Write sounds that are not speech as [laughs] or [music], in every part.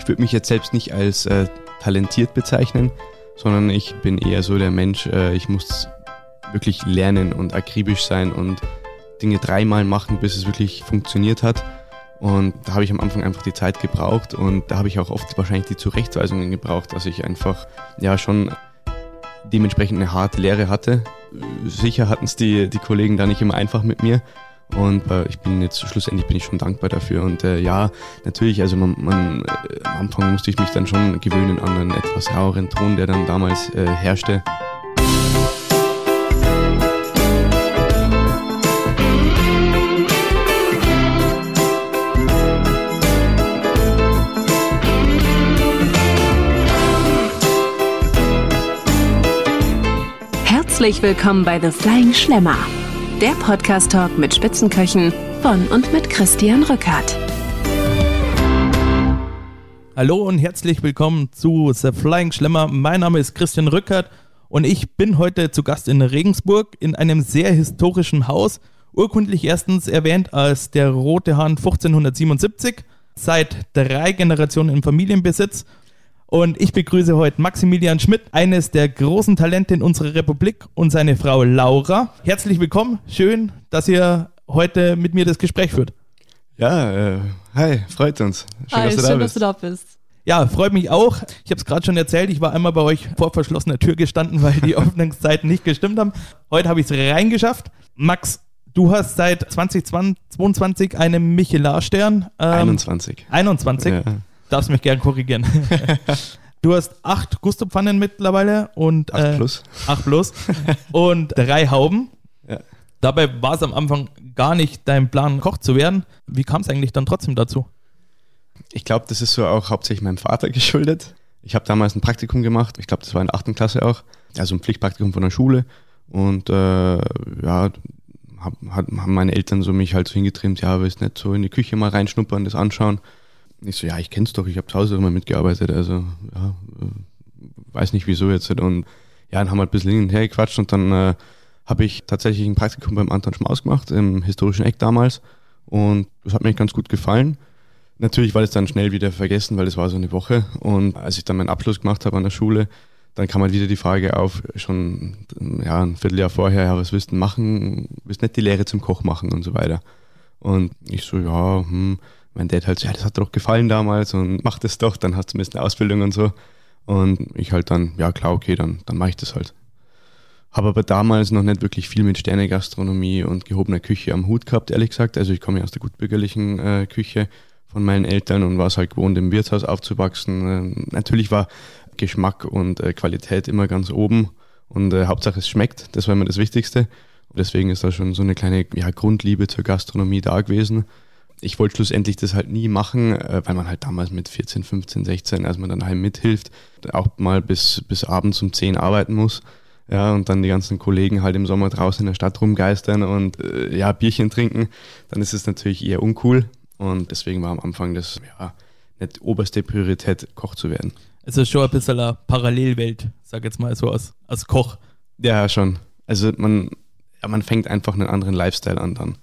Ich würde mich jetzt selbst nicht als äh, talentiert bezeichnen, sondern ich bin eher so der Mensch, äh, ich muss wirklich lernen und akribisch sein und Dinge dreimal machen, bis es wirklich funktioniert hat. Und da habe ich am Anfang einfach die Zeit gebraucht und da habe ich auch oft wahrscheinlich die Zurechtweisungen gebraucht, dass ich einfach ja schon dementsprechend eine harte Lehre hatte. Sicher hatten es die, die Kollegen da nicht immer einfach mit mir. Und äh, ich bin jetzt schlussendlich bin ich schon dankbar dafür. Und äh, ja, natürlich, also man, man äh, am Anfang musste ich mich dann schon gewöhnen an einen etwas raueren Ton, der dann damals äh, herrschte. Herzlich willkommen bei The Flying Schlemmer, der Podcast-Talk mit Spitzenköchen von und mit Christian Rückert. Hallo und herzlich willkommen zu The Flying Schlemmer. Mein Name ist Christian Rückert und ich bin heute zu Gast in Regensburg in einem sehr historischen Haus. Urkundlich erstens erwähnt als der Rote Hahn 1577, seit drei Generationen im Familienbesitz und ich begrüße heute Maximilian Schmidt, eines der großen Talente in unserer Republik und seine Frau Laura. Herzlich willkommen. Schön, dass ihr heute mit mir das Gespräch führt. Ja, äh, hi, freut uns. Schön, hi, dass, du, schön da dass du da bist. Ja, freut mich auch. Ich habe es gerade schon erzählt, ich war einmal bei euch vor verschlossener Tür gestanden, weil die [laughs] Öffnungszeiten nicht gestimmt haben. Heute habe ich es reingeschafft. Max, du hast seit 2022 einen Michelin-Stern. Ähm, 21. 21. Ja darfst mich gern korrigieren. [laughs] Du hast acht Gustopfannen mittlerweile und acht äh, plus. Acht plus und [laughs] drei Hauben. Ja. Dabei war es am Anfang gar nicht dein Plan, Koch zu werden. Wie kam es eigentlich dann trotzdem dazu? Ich glaube, das ist so auch hauptsächlich meinem Vater geschuldet. Ich habe damals ein Praktikum gemacht. Ich glaube, das war in der achten Klasse auch. Also ein Pflichtpraktikum von der Schule. Und äh, ja, hab, haben meine Eltern so mich halt so hingetrimmt, ja, willst nicht so in die Küche mal reinschnuppern, das anschauen. Ich so, ja, ich kenn's doch, ich habe zu Hause immer mitgearbeitet, also ja, äh, weiß nicht wieso jetzt. Und ja, dann haben wir ein bisschen hin und her gequatscht und dann äh, habe ich tatsächlich ein Praktikum beim Anton Schmaus gemacht, im historischen Eck damals. Und das hat mir ganz gut gefallen. Natürlich war das dann schnell wieder vergessen, weil es war so eine Woche. Und als ich dann meinen Abschluss gemacht habe an der Schule, dann kam halt wieder die Frage auf, schon ja, ein Vierteljahr vorher, ja, was willst du machen? Willst nicht die Lehre zum Koch machen und so weiter. Und ich so, ja, hm, mein Dad halt so, ja, das hat doch gefallen damals und mach das doch, dann hast du zumindest eine Ausbildung und so. Und ich halt dann, ja klar, okay, dann, dann mache ich das halt. Habe aber damals noch nicht wirklich viel mit Sternegastronomie und gehobener Küche am Hut gehabt, ehrlich gesagt. Also ich komme ja aus der gutbürgerlichen äh, Küche von meinen Eltern und war es halt gewohnt, im Wirtshaus aufzuwachsen. Äh, natürlich war Geschmack und äh, Qualität immer ganz oben und äh, Hauptsache es schmeckt, das war immer das Wichtigste. Und deswegen ist da schon so eine kleine ja, Grundliebe zur Gastronomie da gewesen ich wollte schlussendlich das halt nie machen, äh, weil man halt damals mit 14, 15, 16, als man dann heim mithilft, auch mal bis, bis abends um 10 arbeiten muss. Ja, und dann die ganzen Kollegen halt im Sommer draußen in der Stadt rumgeistern und äh, ja, Bierchen trinken, dann ist es natürlich eher uncool. Und deswegen war am Anfang das, ja, nicht oberste Priorität, Koch zu werden. Also schon ein bisschen eine Parallelwelt, sag jetzt mal so als, als Koch. Ja, schon. Also man, ja, man fängt einfach einen anderen Lifestyle an dann.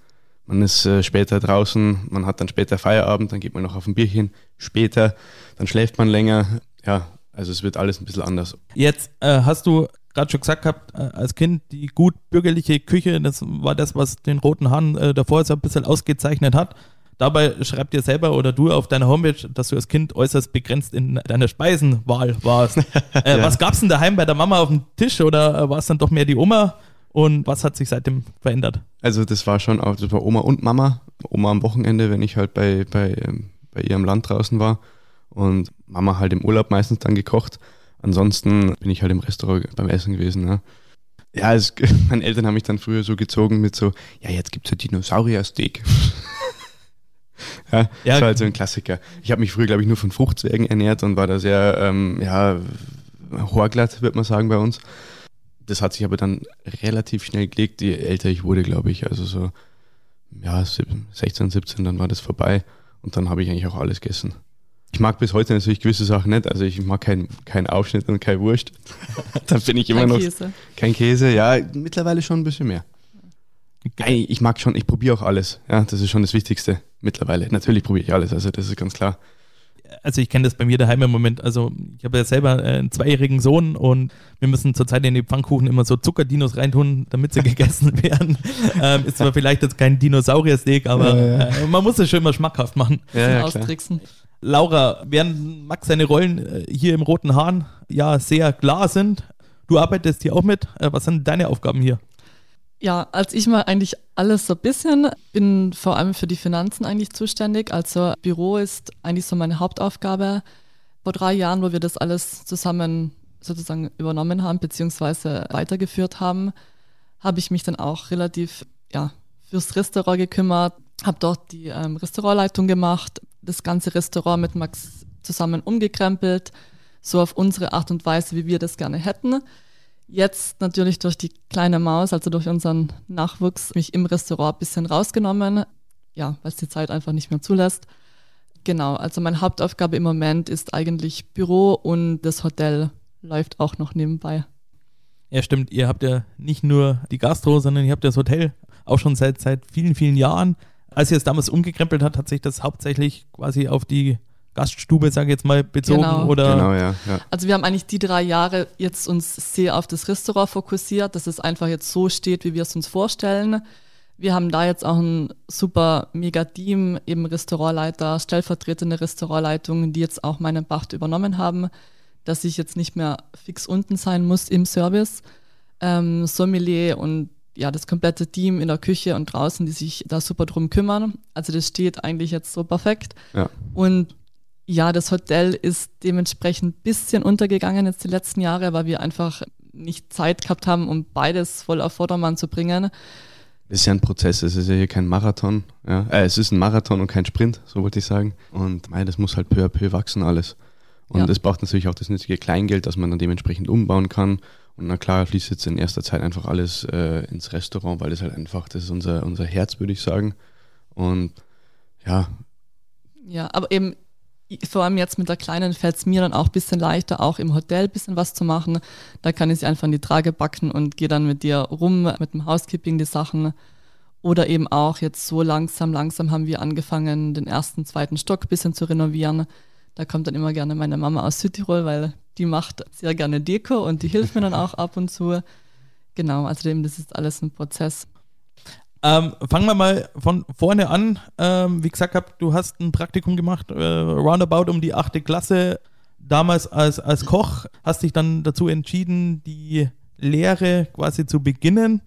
Man ist äh, später draußen, man hat dann später Feierabend, dann geht man noch auf ein Bierchen später, dann schläft man länger. Ja, also es wird alles ein bisschen anders. Jetzt äh, hast du gerade schon gesagt gehabt, äh, als Kind die gut bürgerliche Küche, das war das, was den Roten Hahn äh, davor so ein bisschen ausgezeichnet hat. Dabei schreibt ihr selber oder du auf deiner Homepage, dass du als Kind äußerst begrenzt in deiner Speisenwahl warst. [laughs] Äh, ja. Was gab es denn daheim bei der Mama auf dem Tisch oder äh, war es dann doch mehr die Oma? Und was hat sich seitdem verändert? Also das war schon auch, das war Oma und Mama. Oma am Wochenende, wenn ich halt bei, bei, ähm, bei ihr im Land draußen war. Und Mama halt im Urlaub meistens dann gekocht. Ansonsten bin ich halt im Restaurant beim Essen gewesen. Ne? Ja, es, [laughs] meine Eltern haben mich dann früher so gezogen mit so, ja, jetzt gibt es ja Dinosaurier-Steak. [laughs] ja, ja, das war halt so ein Klassiker. Ich habe mich früher, glaube ich, nur von Fruchtzwergen ernährt und war da sehr, ähm, ja, horglatt, würde man sagen, bei uns das hat sich aber dann relativ schnell gelegt, je älter ich wurde, glaube ich. Also so, ja, 16, 17, dann war das vorbei und dann habe ich eigentlich auch alles gegessen. Ich mag bis heute natürlich gewisse Sachen nicht. Also ich mag keinen kein Aufschnitt und kein Wurst. [laughs] da bin ich immer kein noch. Käse. Kein Käse, ja, mittlerweile schon ein bisschen mehr. Okay. Ich mag schon, ich probiere auch alles. Ja, das ist schon das Wichtigste mittlerweile. Natürlich probiere ich alles, also das ist ganz klar. Also ich kenne das bei mir daheim im Moment. Also ich habe ja selber äh, einen zweijährigen Sohn und wir müssen zurzeit in die Pfannkuchen immer so Zuckerdinos reintun, damit sie [laughs] gegessen werden. [laughs] Ähm, ist zwar vielleicht jetzt kein Dinosaurier-Steak, aber Ja, ja. Äh, man muss es schon immer schmackhaft machen. Ja, austricksen. Laura, während Max seine Rollen äh, hier im Roten Hahn ja sehr klar sind, du arbeitest hier auch mit. Äh, was sind deine Aufgaben hier? Ja, als ich mal eigentlich alles so ein bisschen, bin vor allem für die Finanzen eigentlich zuständig. Also Büro ist eigentlich so meine Hauptaufgabe. Vor drei Jahren, wo wir das alles zusammen sozusagen übernommen haben, beziehungsweise weitergeführt haben, habe ich mich dann auch relativ ja, fürs Restaurant gekümmert, habe dort die ähm, Restaurantleitung gemacht, das ganze Restaurant mit Max zusammen umgekrempelt, so auf unsere Art und Weise, wie wir das gerne hätten. Jetzt natürlich durch die kleine Maus, also durch unseren Nachwuchs, mich im Restaurant ein bisschen rausgenommen, ja, weil es die Zeit einfach nicht mehr zulässt. Genau, also meine Hauptaufgabe im Moment ist eigentlich Büro und das Hotel läuft auch noch nebenbei. Ja, stimmt. Ihr habt ja nicht nur die Gastro, sondern ihr habt das Hotel auch schon seit, seit vielen, vielen Jahren. Als ihr es damals umgekrempelt hat, hat sich das hauptsächlich quasi auf die Gaststube, sage ich jetzt mal, bezogen Genau. oder Genau, ja. ja. Also wir haben eigentlich die drei Jahre jetzt uns sehr auf das Restaurant fokussiert, dass es einfach jetzt so steht, wie wir es uns vorstellen. Wir haben da jetzt auch ein super mega Team, eben Restaurantleiter, stellvertretende Restaurantleitung, die jetzt auch meinen Pacht übernommen haben, dass ich jetzt nicht mehr fix unten sein muss im Service. Ähm, Sommelier und ja, das komplette Team in der Küche und draußen, die sich da super drum kümmern. Also das steht eigentlich jetzt so perfekt. ja. Und ja, das Hotel ist dementsprechend ein bisschen untergegangen jetzt die letzten Jahre, weil wir einfach nicht Zeit gehabt haben, um beides voll auf Vordermann zu bringen. Es ist ja ein Prozess, es ist ja hier kein Marathon. Ja. Äh, es ist ein Marathon und kein Sprint, so wollte ich sagen. Und mei, das muss halt peu à peu wachsen alles. Und Ja. es braucht natürlich auch das nötige Kleingeld, dass man dann dementsprechend umbauen kann. Und na klar fließt jetzt in erster Zeit einfach alles äh, ins Restaurant, weil das halt einfach, das ist unser, unser Herz, würde ich sagen. Und ja, Ja, aber eben vor allem jetzt mit der Kleinen fällt es mir dann auch ein bisschen leichter, auch im Hotel ein bisschen was zu machen. Da kann ich sie einfach in die Trage backen und gehe dann mit dir rum, mit dem Housekeeping die Sachen. Oder eben auch jetzt so langsam, langsam haben wir angefangen, den ersten, zweiten Stock ein bisschen zu renovieren. Da kommt dann immer gerne meine Mama aus Südtirol, weil die macht sehr gerne Deko und die hilft mir dann [laughs] auch ab und zu. Genau, also eben, das ist alles ein Prozess. Ähm, fangen wir mal von vorne an. Ähm, wie gesagt, hab, du hast ein Praktikum gemacht, äh, roundabout um die achte Klasse. Damals als, als Koch hast dich dann dazu entschieden, die Lehre quasi zu beginnen.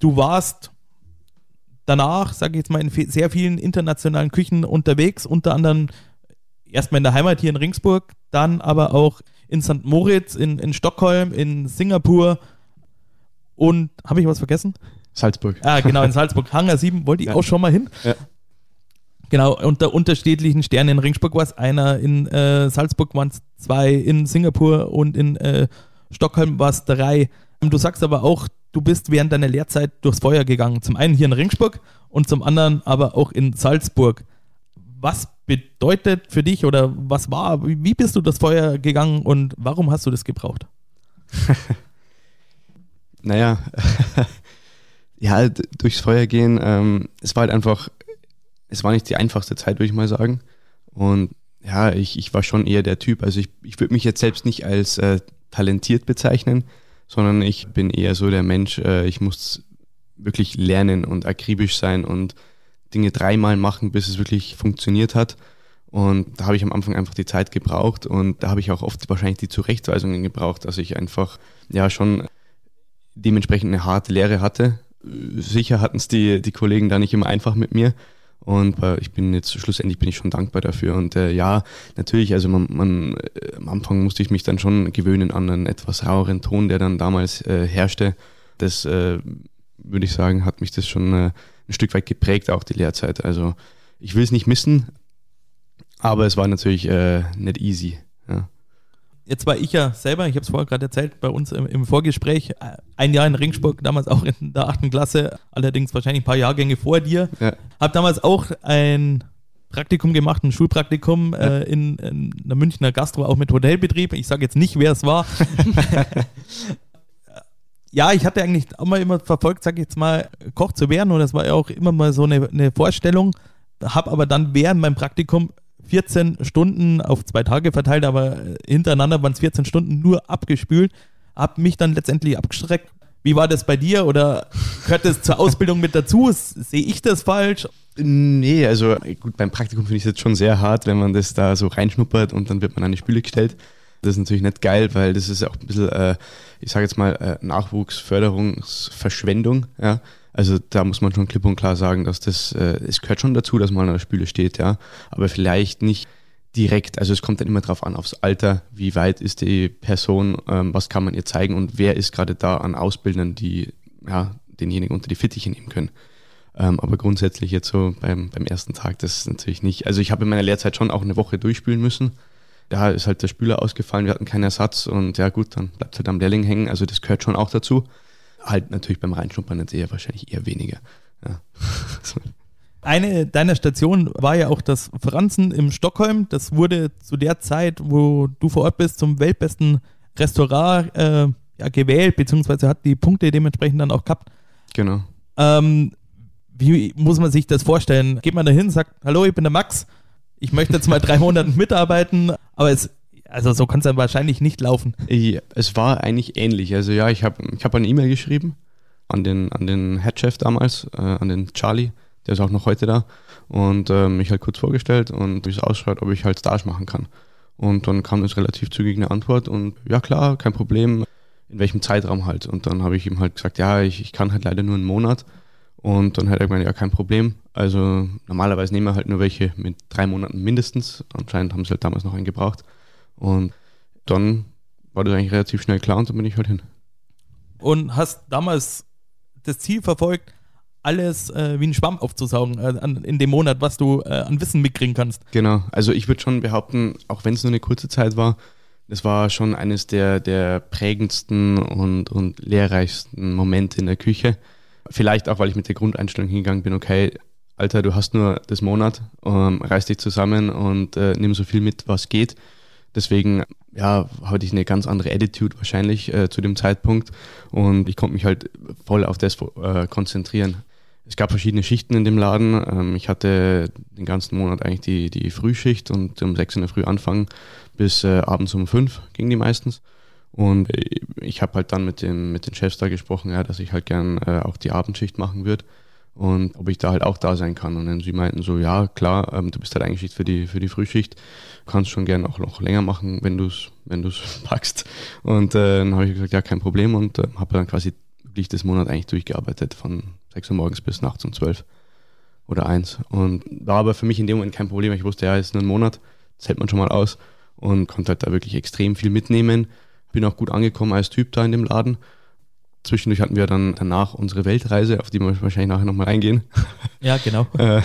Du warst danach, sage ich jetzt mal, in sehr vielen internationalen Küchen unterwegs, unter anderem erstmal in der Heimat hier in Ringsburg, dann aber auch in St. Moritz, in, in Stockholm, in Singapur und habe ich was vergessen? Salzburg. Ah, genau, in Salzburg. [laughs] Hangar 7 wollte ich Ja. auch schon mal hin. Ja. Genau, unter unterschiedlichen Sternen in Ringsburg war es einer, in äh, Salzburg waren es zwei, in Singapur und in äh, Stockholm war es drei. Du sagst aber auch, du bist während deiner Lehrzeit durchs Feuer gegangen. Zum einen hier in Ringsburg und zum anderen aber auch in Salzburg. Was bedeutet für dich oder was war, wie wie bist du durchs Feuer gegangen und warum hast du das gebraucht? [laughs] Naja, ja, d- durchs Feuer gehen, ähm, es war halt einfach, es war nicht die einfachste Zeit, würde ich mal sagen. Und ja, ich, ich war schon eher der Typ, also ich, ich würde mich jetzt selbst nicht als äh, talentiert bezeichnen, sondern ich bin eher so der Mensch, äh, ich muss wirklich lernen und akribisch sein und Dinge dreimal machen, bis es wirklich funktioniert hat. Und da habe ich am Anfang einfach die Zeit gebraucht und da habe ich auch oft wahrscheinlich die Zurechtweisungen gebraucht, dass ich einfach ja schon dementsprechend eine harte Lehre hatte. Sicher hatten es die, die Kollegen da nicht immer einfach mit mir. Und äh, ich bin jetzt schlussendlich bin ich schon dankbar dafür. Und äh, ja, natürlich, also man, man äh, am Anfang musste ich mich dann schon gewöhnen an einen etwas raueren Ton, der dann damals äh, herrschte. Das äh, würde ich sagen, hat mich das schon äh, ein Stück weit geprägt, auch die Lehrzeit. Also ich will es nicht missen, aber es war natürlich äh, nicht easy. Ja. Jetzt war ich ja selber, ich habe es vorher gerade erzählt, bei uns im, im Vorgespräch, äh, ein Jahr in Ringsburg, damals auch in der achten Klasse, allerdings wahrscheinlich ein paar Jahrgänge vor dir. Ja. Habe damals auch ein Praktikum gemacht, ein Schulpraktikum äh, in, in der Münchner Gastro, auch mit Hotelbetrieb. Ich sage jetzt nicht, wer es war. [laughs] ja, ich hatte eigentlich auch mal immer verfolgt, sage ich jetzt mal, Koch zu werden und das war ja auch immer mal so eine, eine Vorstellung. Habe aber dann während meinem Praktikum 14 Stunden auf zwei Tage verteilt, aber hintereinander waren es 14 Stunden nur abgespült. Hab mich dann letztendlich abgestreckt. Wie war das bei dir oder gehört das zur Ausbildung mit dazu? Sehe ich das falsch? Nee, also gut, beim Praktikum finde ich es jetzt schon sehr hart, wenn man das da so reinschnuppert und dann wird man an die Spüle gestellt. Das ist natürlich nicht geil, weil das ist auch ein bisschen, äh, ich sage jetzt mal, äh, Nachwuchsförderungsverschwendung. Ja? Also da muss man schon klipp und klar sagen, dass das, äh, es gehört schon dazu, dass man an der Spüle steht, ja, aber vielleicht nicht direkt. Also es kommt dann immer darauf an, aufs Alter, wie weit ist die Person, ähm, was kann man ihr zeigen und wer ist gerade da an Ausbildern, die ja, denjenigen unter die Fittiche nehmen können. Ähm, aber grundsätzlich jetzt so beim, beim ersten Tag, das ist natürlich nicht. Also ich habe in meiner Lehrzeit schon auch eine Woche durchspülen müssen. Da ist halt der Spüler ausgefallen, wir hatten keinen Ersatz und ja gut, dann bleibt halt am Lehrling hängen. Also das gehört schon auch dazu. Halt natürlich beim Reinschnuppern jetzt eher wahrscheinlich eher weniger. Ja. [laughs] Eine deiner Stationen war ja auch das Franzen im Stockholm. Das wurde zu der Zeit, wo du vor Ort bist, zum weltbesten Restaurant äh, ja, gewählt, beziehungsweise hat die Punkte dementsprechend dann auch gehabt. Genau. Ähm, wie muss man sich das vorstellen? Geht man da hin, sagt, hallo, ich bin der Max, ich möchte jetzt mal drei Monate [laughs] mitarbeiten, aber es, also so kann es dann wahrscheinlich nicht laufen. Ja, es war eigentlich ähnlich. Also ja, ich habe ich hab eine E-Mail geschrieben an den, an den Headchef damals, äh, an den Charlie, der ist auch noch heute da und äh, mich halt kurz vorgestellt und wie es ausschaut, ob ich halt Stage machen kann. Und dann kam das relativ zügig eine Antwort und ja klar, kein Problem, in welchem Zeitraum halt. Und dann habe ich ihm halt gesagt, ja, ich, ich kann halt leider nur einen Monat. Und dann hat er gemeint, ja, kein Problem. Also normalerweise nehmen wir halt nur welche mit drei Monaten mindestens. Anscheinend haben sie halt damals noch einen gebraucht. Und dann war das eigentlich relativ schnell klar und dann bin ich halt hin. Und hast damals das Ziel verfolgt, alles äh, wie ein Schwamm aufzusaugen äh, an, in dem Monat, was du äh, an Wissen mitkriegen kannst. Genau, also ich würde schon behaupten, auch wenn es nur eine kurze Zeit war, das war schon eines der, der prägendsten und, und lehrreichsten Momente in der Küche. Vielleicht auch, weil ich mit der Grundeinstellung hingegangen bin, okay, Alter, du hast nur das Monat, ähm, reiß dich zusammen und äh, nimm so viel mit, was geht. Deswegen, ja, hatte ich eine ganz andere Attitude wahrscheinlich äh, zu dem Zeitpunkt und ich konnte mich halt voll auf das äh, konzentrieren. Es gab verschiedene Schichten in dem Laden. Ähm, ich hatte den ganzen Monat eigentlich die, die Frühschicht und um sechs in der Früh anfangen bis äh, abends um fünf ging die meistens. Und ich habe halt dann mit, dem, mit den Chefs da gesprochen, ja, dass ich halt gern äh, auch die Abendschicht machen würde und ob ich da halt auch da sein kann. Und dann sie meinten so, ja, klar, ähm, du bist halt eingeschickt für die, für die Frühschicht, kannst schon gern auch noch länger machen, wenn du es wenn du's [laughs] packst. Und äh, dann habe ich gesagt, ja, kein Problem und äh, habe dann quasi wirklich das Monat eigentlich durchgearbeitet, von 6 Uhr morgens bis nachts um 12 oder 1. Und war aber für mich in dem Moment kein Problem, ich wusste, ja, ist nur ein Monat, das hält man schon mal aus und konnte halt da wirklich extrem viel mitnehmen. Bin auch gut angekommen als Typ da in dem Laden. Zwischendurch hatten wir dann danach unsere Weltreise, auf die wir wahrscheinlich nachher nochmal eingehen. [laughs] Ja, genau. [laughs] Äh,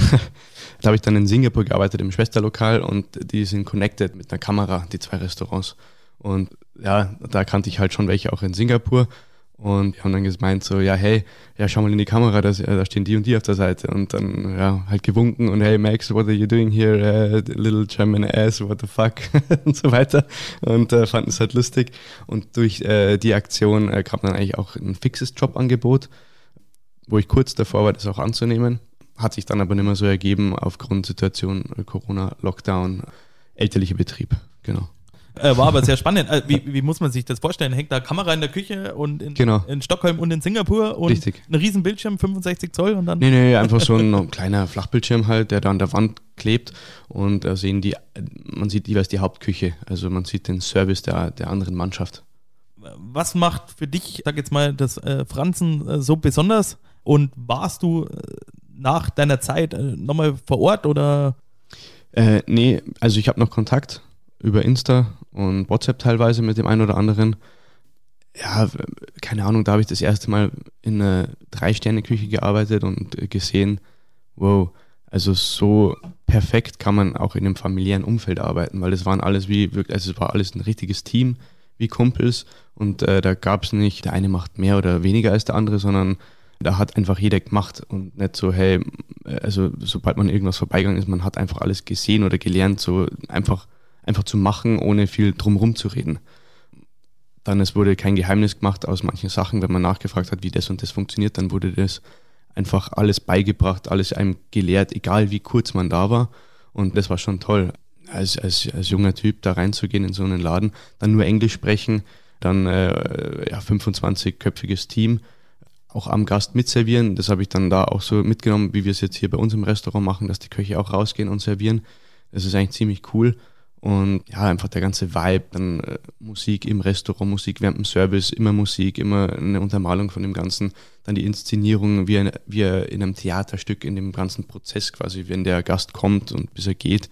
da habe ich dann in Singapur gearbeitet, im Schwesterlokal und die sind connected mit einer Kamera, die zwei Restaurants. Und ja, da kannte ich halt schon welche auch in Singapur. Und haben dann gemeint so, ja, hey, ja, schau mal in die Kamera, das, da stehen die und die auf der Seite. Und dann, ja, halt gewunken und hey, Max, what are you doing here? Uh, little German ass, what the fuck? [laughs] und so weiter. Und äh, fanden es halt lustig. Und durch äh, die Aktion äh, kam dann eigentlich auch ein fixes Jobangebot, wo ich kurz davor war, das auch anzunehmen. Hat sich dann aber nicht mehr so ergeben aufgrund Situation äh, Corona, Lockdown, elterlicher Betrieb, genau. Äh, war aber sehr spannend. Äh, wie, wie, muss man sich das vorstellen? Hängt da Kamera in der Küche und in, genau. in Stockholm und in Singapur und Richtig. ein riesen Bildschirm, 65 Zoll und dann. Nee, nee, einfach so ein [laughs] kleiner Flachbildschirm halt, der da an der Wand klebt und da sehen die, man sieht jeweils die Hauptküche. Also man sieht den Service der, der anderen Mannschaft. Was macht für dich, sag jetzt mal, das äh, Franzen äh, so besonders? Und warst du äh, nach deiner Zeit nochmal vor Ort oder? Äh, nee, also ich habe noch Kontakt über Insta und WhatsApp teilweise mit dem einen oder anderen. Ja, keine Ahnung, da habe ich das erste Mal in einer Drei-Sterne-Küche gearbeitet und gesehen, wow, also so perfekt kann man auch in einem familiären Umfeld arbeiten, weil es waren alles wie, also es war alles ein richtiges Team, wie Kumpels und äh, da gab es nicht, der eine macht mehr oder weniger als der andere, sondern da hat einfach jeder gemacht und nicht so, hey, also sobald man irgendwas vorbeigegangen ist, man hat einfach alles gesehen oder gelernt, so einfach einfach zu machen, ohne viel drumherum zu reden. Dann es wurde kein Geheimnis gemacht aus manchen Sachen, wenn man nachgefragt hat, wie das und das funktioniert, dann wurde das einfach alles beigebracht, alles einem gelehrt, egal wie kurz man da war. Und das war schon toll. als, als, als junger Typ da reinzugehen in so einen Laden, dann nur Englisch sprechen, dann äh, ja, 25-köpfiges Team, auch am Gast mitservieren. Das habe ich dann da auch so mitgenommen, wie wir es jetzt hier bei uns im Restaurant machen, dass die Köche auch rausgehen und servieren. Das ist eigentlich ziemlich cool. Und ja, einfach der ganze Vibe, dann äh, Musik im Restaurant, Musik während dem Service, immer Musik, immer eine Untermalung von dem Ganzen. Dann die Inszenierung, wie, ein, wie in einem Theaterstück, in dem ganzen Prozess quasi, wenn der Gast kommt und bis er geht.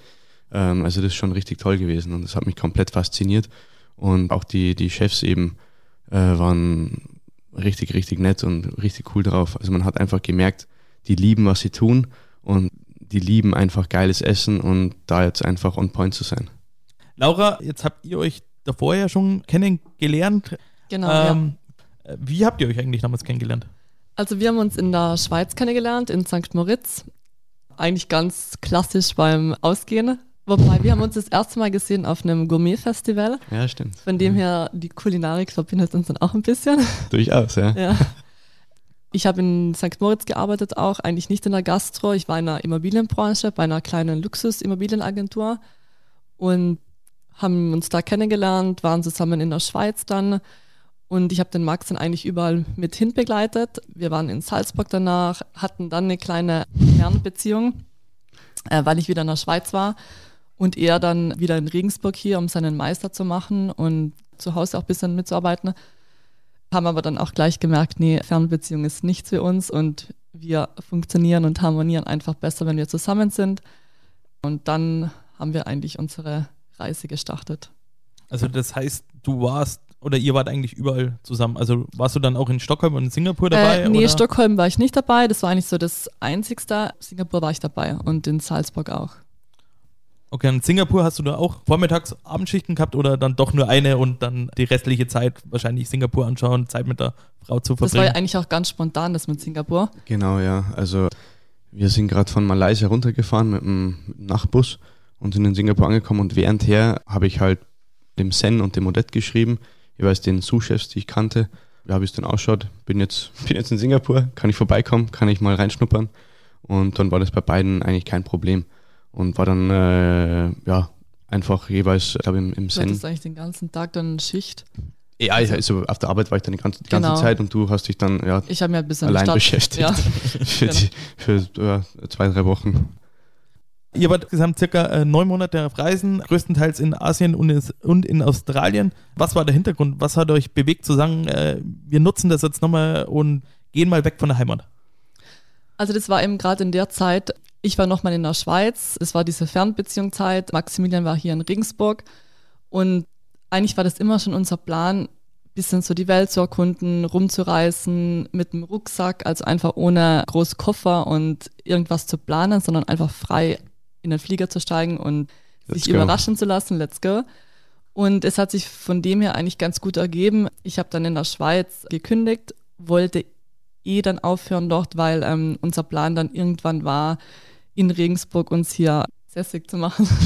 Ähm, also das ist schon richtig toll gewesen und das hat mich komplett fasziniert. Und auch die, die Chefs eben äh, waren richtig, richtig nett und richtig cool drauf. Also man hat einfach gemerkt, die lieben, was sie tun und die lieben einfach geiles Essen und da jetzt einfach on point zu sein. Laura, jetzt habt ihr euch davor ja schon kennengelernt. Genau. Ähm, ja. Wie habt ihr euch eigentlich damals kennengelernt? Also wir haben uns in der Schweiz kennengelernt, in St. Moritz. Eigentlich ganz klassisch beim Ausgehen. Wobei, wir haben uns das erste Mal gesehen auf einem Gourmet-Festival. Ja, stimmt. Von dem her, die Kulinarik verbindet uns dann auch ein bisschen. Durchaus, ja. ja. Ich habe in St. Moritz gearbeitet auch, eigentlich nicht in der Gastro. Ich war in der Immobilienbranche bei einer kleinen Luxus-Immobilienagentur und haben uns da kennengelernt, waren zusammen in der Schweiz dann und ich habe den Max dann eigentlich überall mit hin begleitet. Wir waren in Salzburg danach, hatten dann eine kleine Fernbeziehung, äh, weil ich wieder in der Schweiz war und er dann wieder in Regensburg hier, um seinen Meister zu machen und zu Hause auch ein bisschen mitzuarbeiten. Haben aber dann auch gleich gemerkt, nee, Fernbeziehung ist nichts für uns und wir funktionieren und harmonieren einfach besser, wenn wir zusammen sind. Und dann haben wir eigentlich unsere Reise gestartet. Also das heißt, du warst oder ihr wart eigentlich überall zusammen. Also warst du dann auch in Stockholm und in Singapur dabei? Äh, nee, oder? Stockholm war ich nicht dabei. Das war eigentlich so das Einzigste. Singapur war ich dabei und in Salzburg auch. Okay, in Singapur hast du da auch vormittags Abendschichten gehabt oder dann doch nur eine und dann die restliche Zeit wahrscheinlich Singapur anschauen, Zeit mit der Frau zu verbringen? Das war ja eigentlich auch ganz spontan, das mit Singapur. Genau, ja. Also wir sind gerade von Malaysia runtergefahren mit dem Nachtbus und sind in Singapur angekommen und währendher habe ich halt dem Sen und dem Odette geschrieben, jeweils den Sous-Chefs, die ich kannte, da habe ich es dann ausschaut, bin jetzt, [laughs] bin jetzt in Singapur, kann ich vorbeikommen, kann ich mal reinschnuppern und dann war das bei beiden eigentlich kein Problem und war dann äh, ja einfach jeweils, glaube im, im Sen. Du hattest eigentlich den ganzen Tag dann Schicht. Ja, ich, also auf der Arbeit war ich dann die ganze, die ganze Genau. Zeit und du hast dich dann ja, Ich habe mir ein bisschen allein Stadt- beschäftigt Ja. [laughs] für, die, für ja, zwei, drei Wochen. Ihr wart insgesamt circa äh, neun Monate auf Reisen, größtenteils in Asien und, in Australien. Was war der Hintergrund? Was hat euch bewegt zu sagen, äh, wir nutzen das jetzt nochmal und gehen mal weg von der Heimat? Also das war eben gerade in der Zeit, ich war nochmal in der Schweiz, es war diese Fernbeziehungszeit, Maximilian war hier in Regensburg und eigentlich war das immer schon unser Plan, bisschen so die Welt zu erkunden, rumzureisen mit dem Rucksack, also einfach ohne groß Koffer und irgendwas zu planen, sondern einfach frei in den Flieger zu steigen und Let's sich go. überraschen zu lassen, let's go. Und es hat sich von dem her eigentlich ganz gut ergeben. Ich habe dann in der Schweiz gekündigt, wollte eh dann aufhören dort, weil ähm, unser Plan dann irgendwann war, in Regensburg uns hier sässig zu machen. [laughs]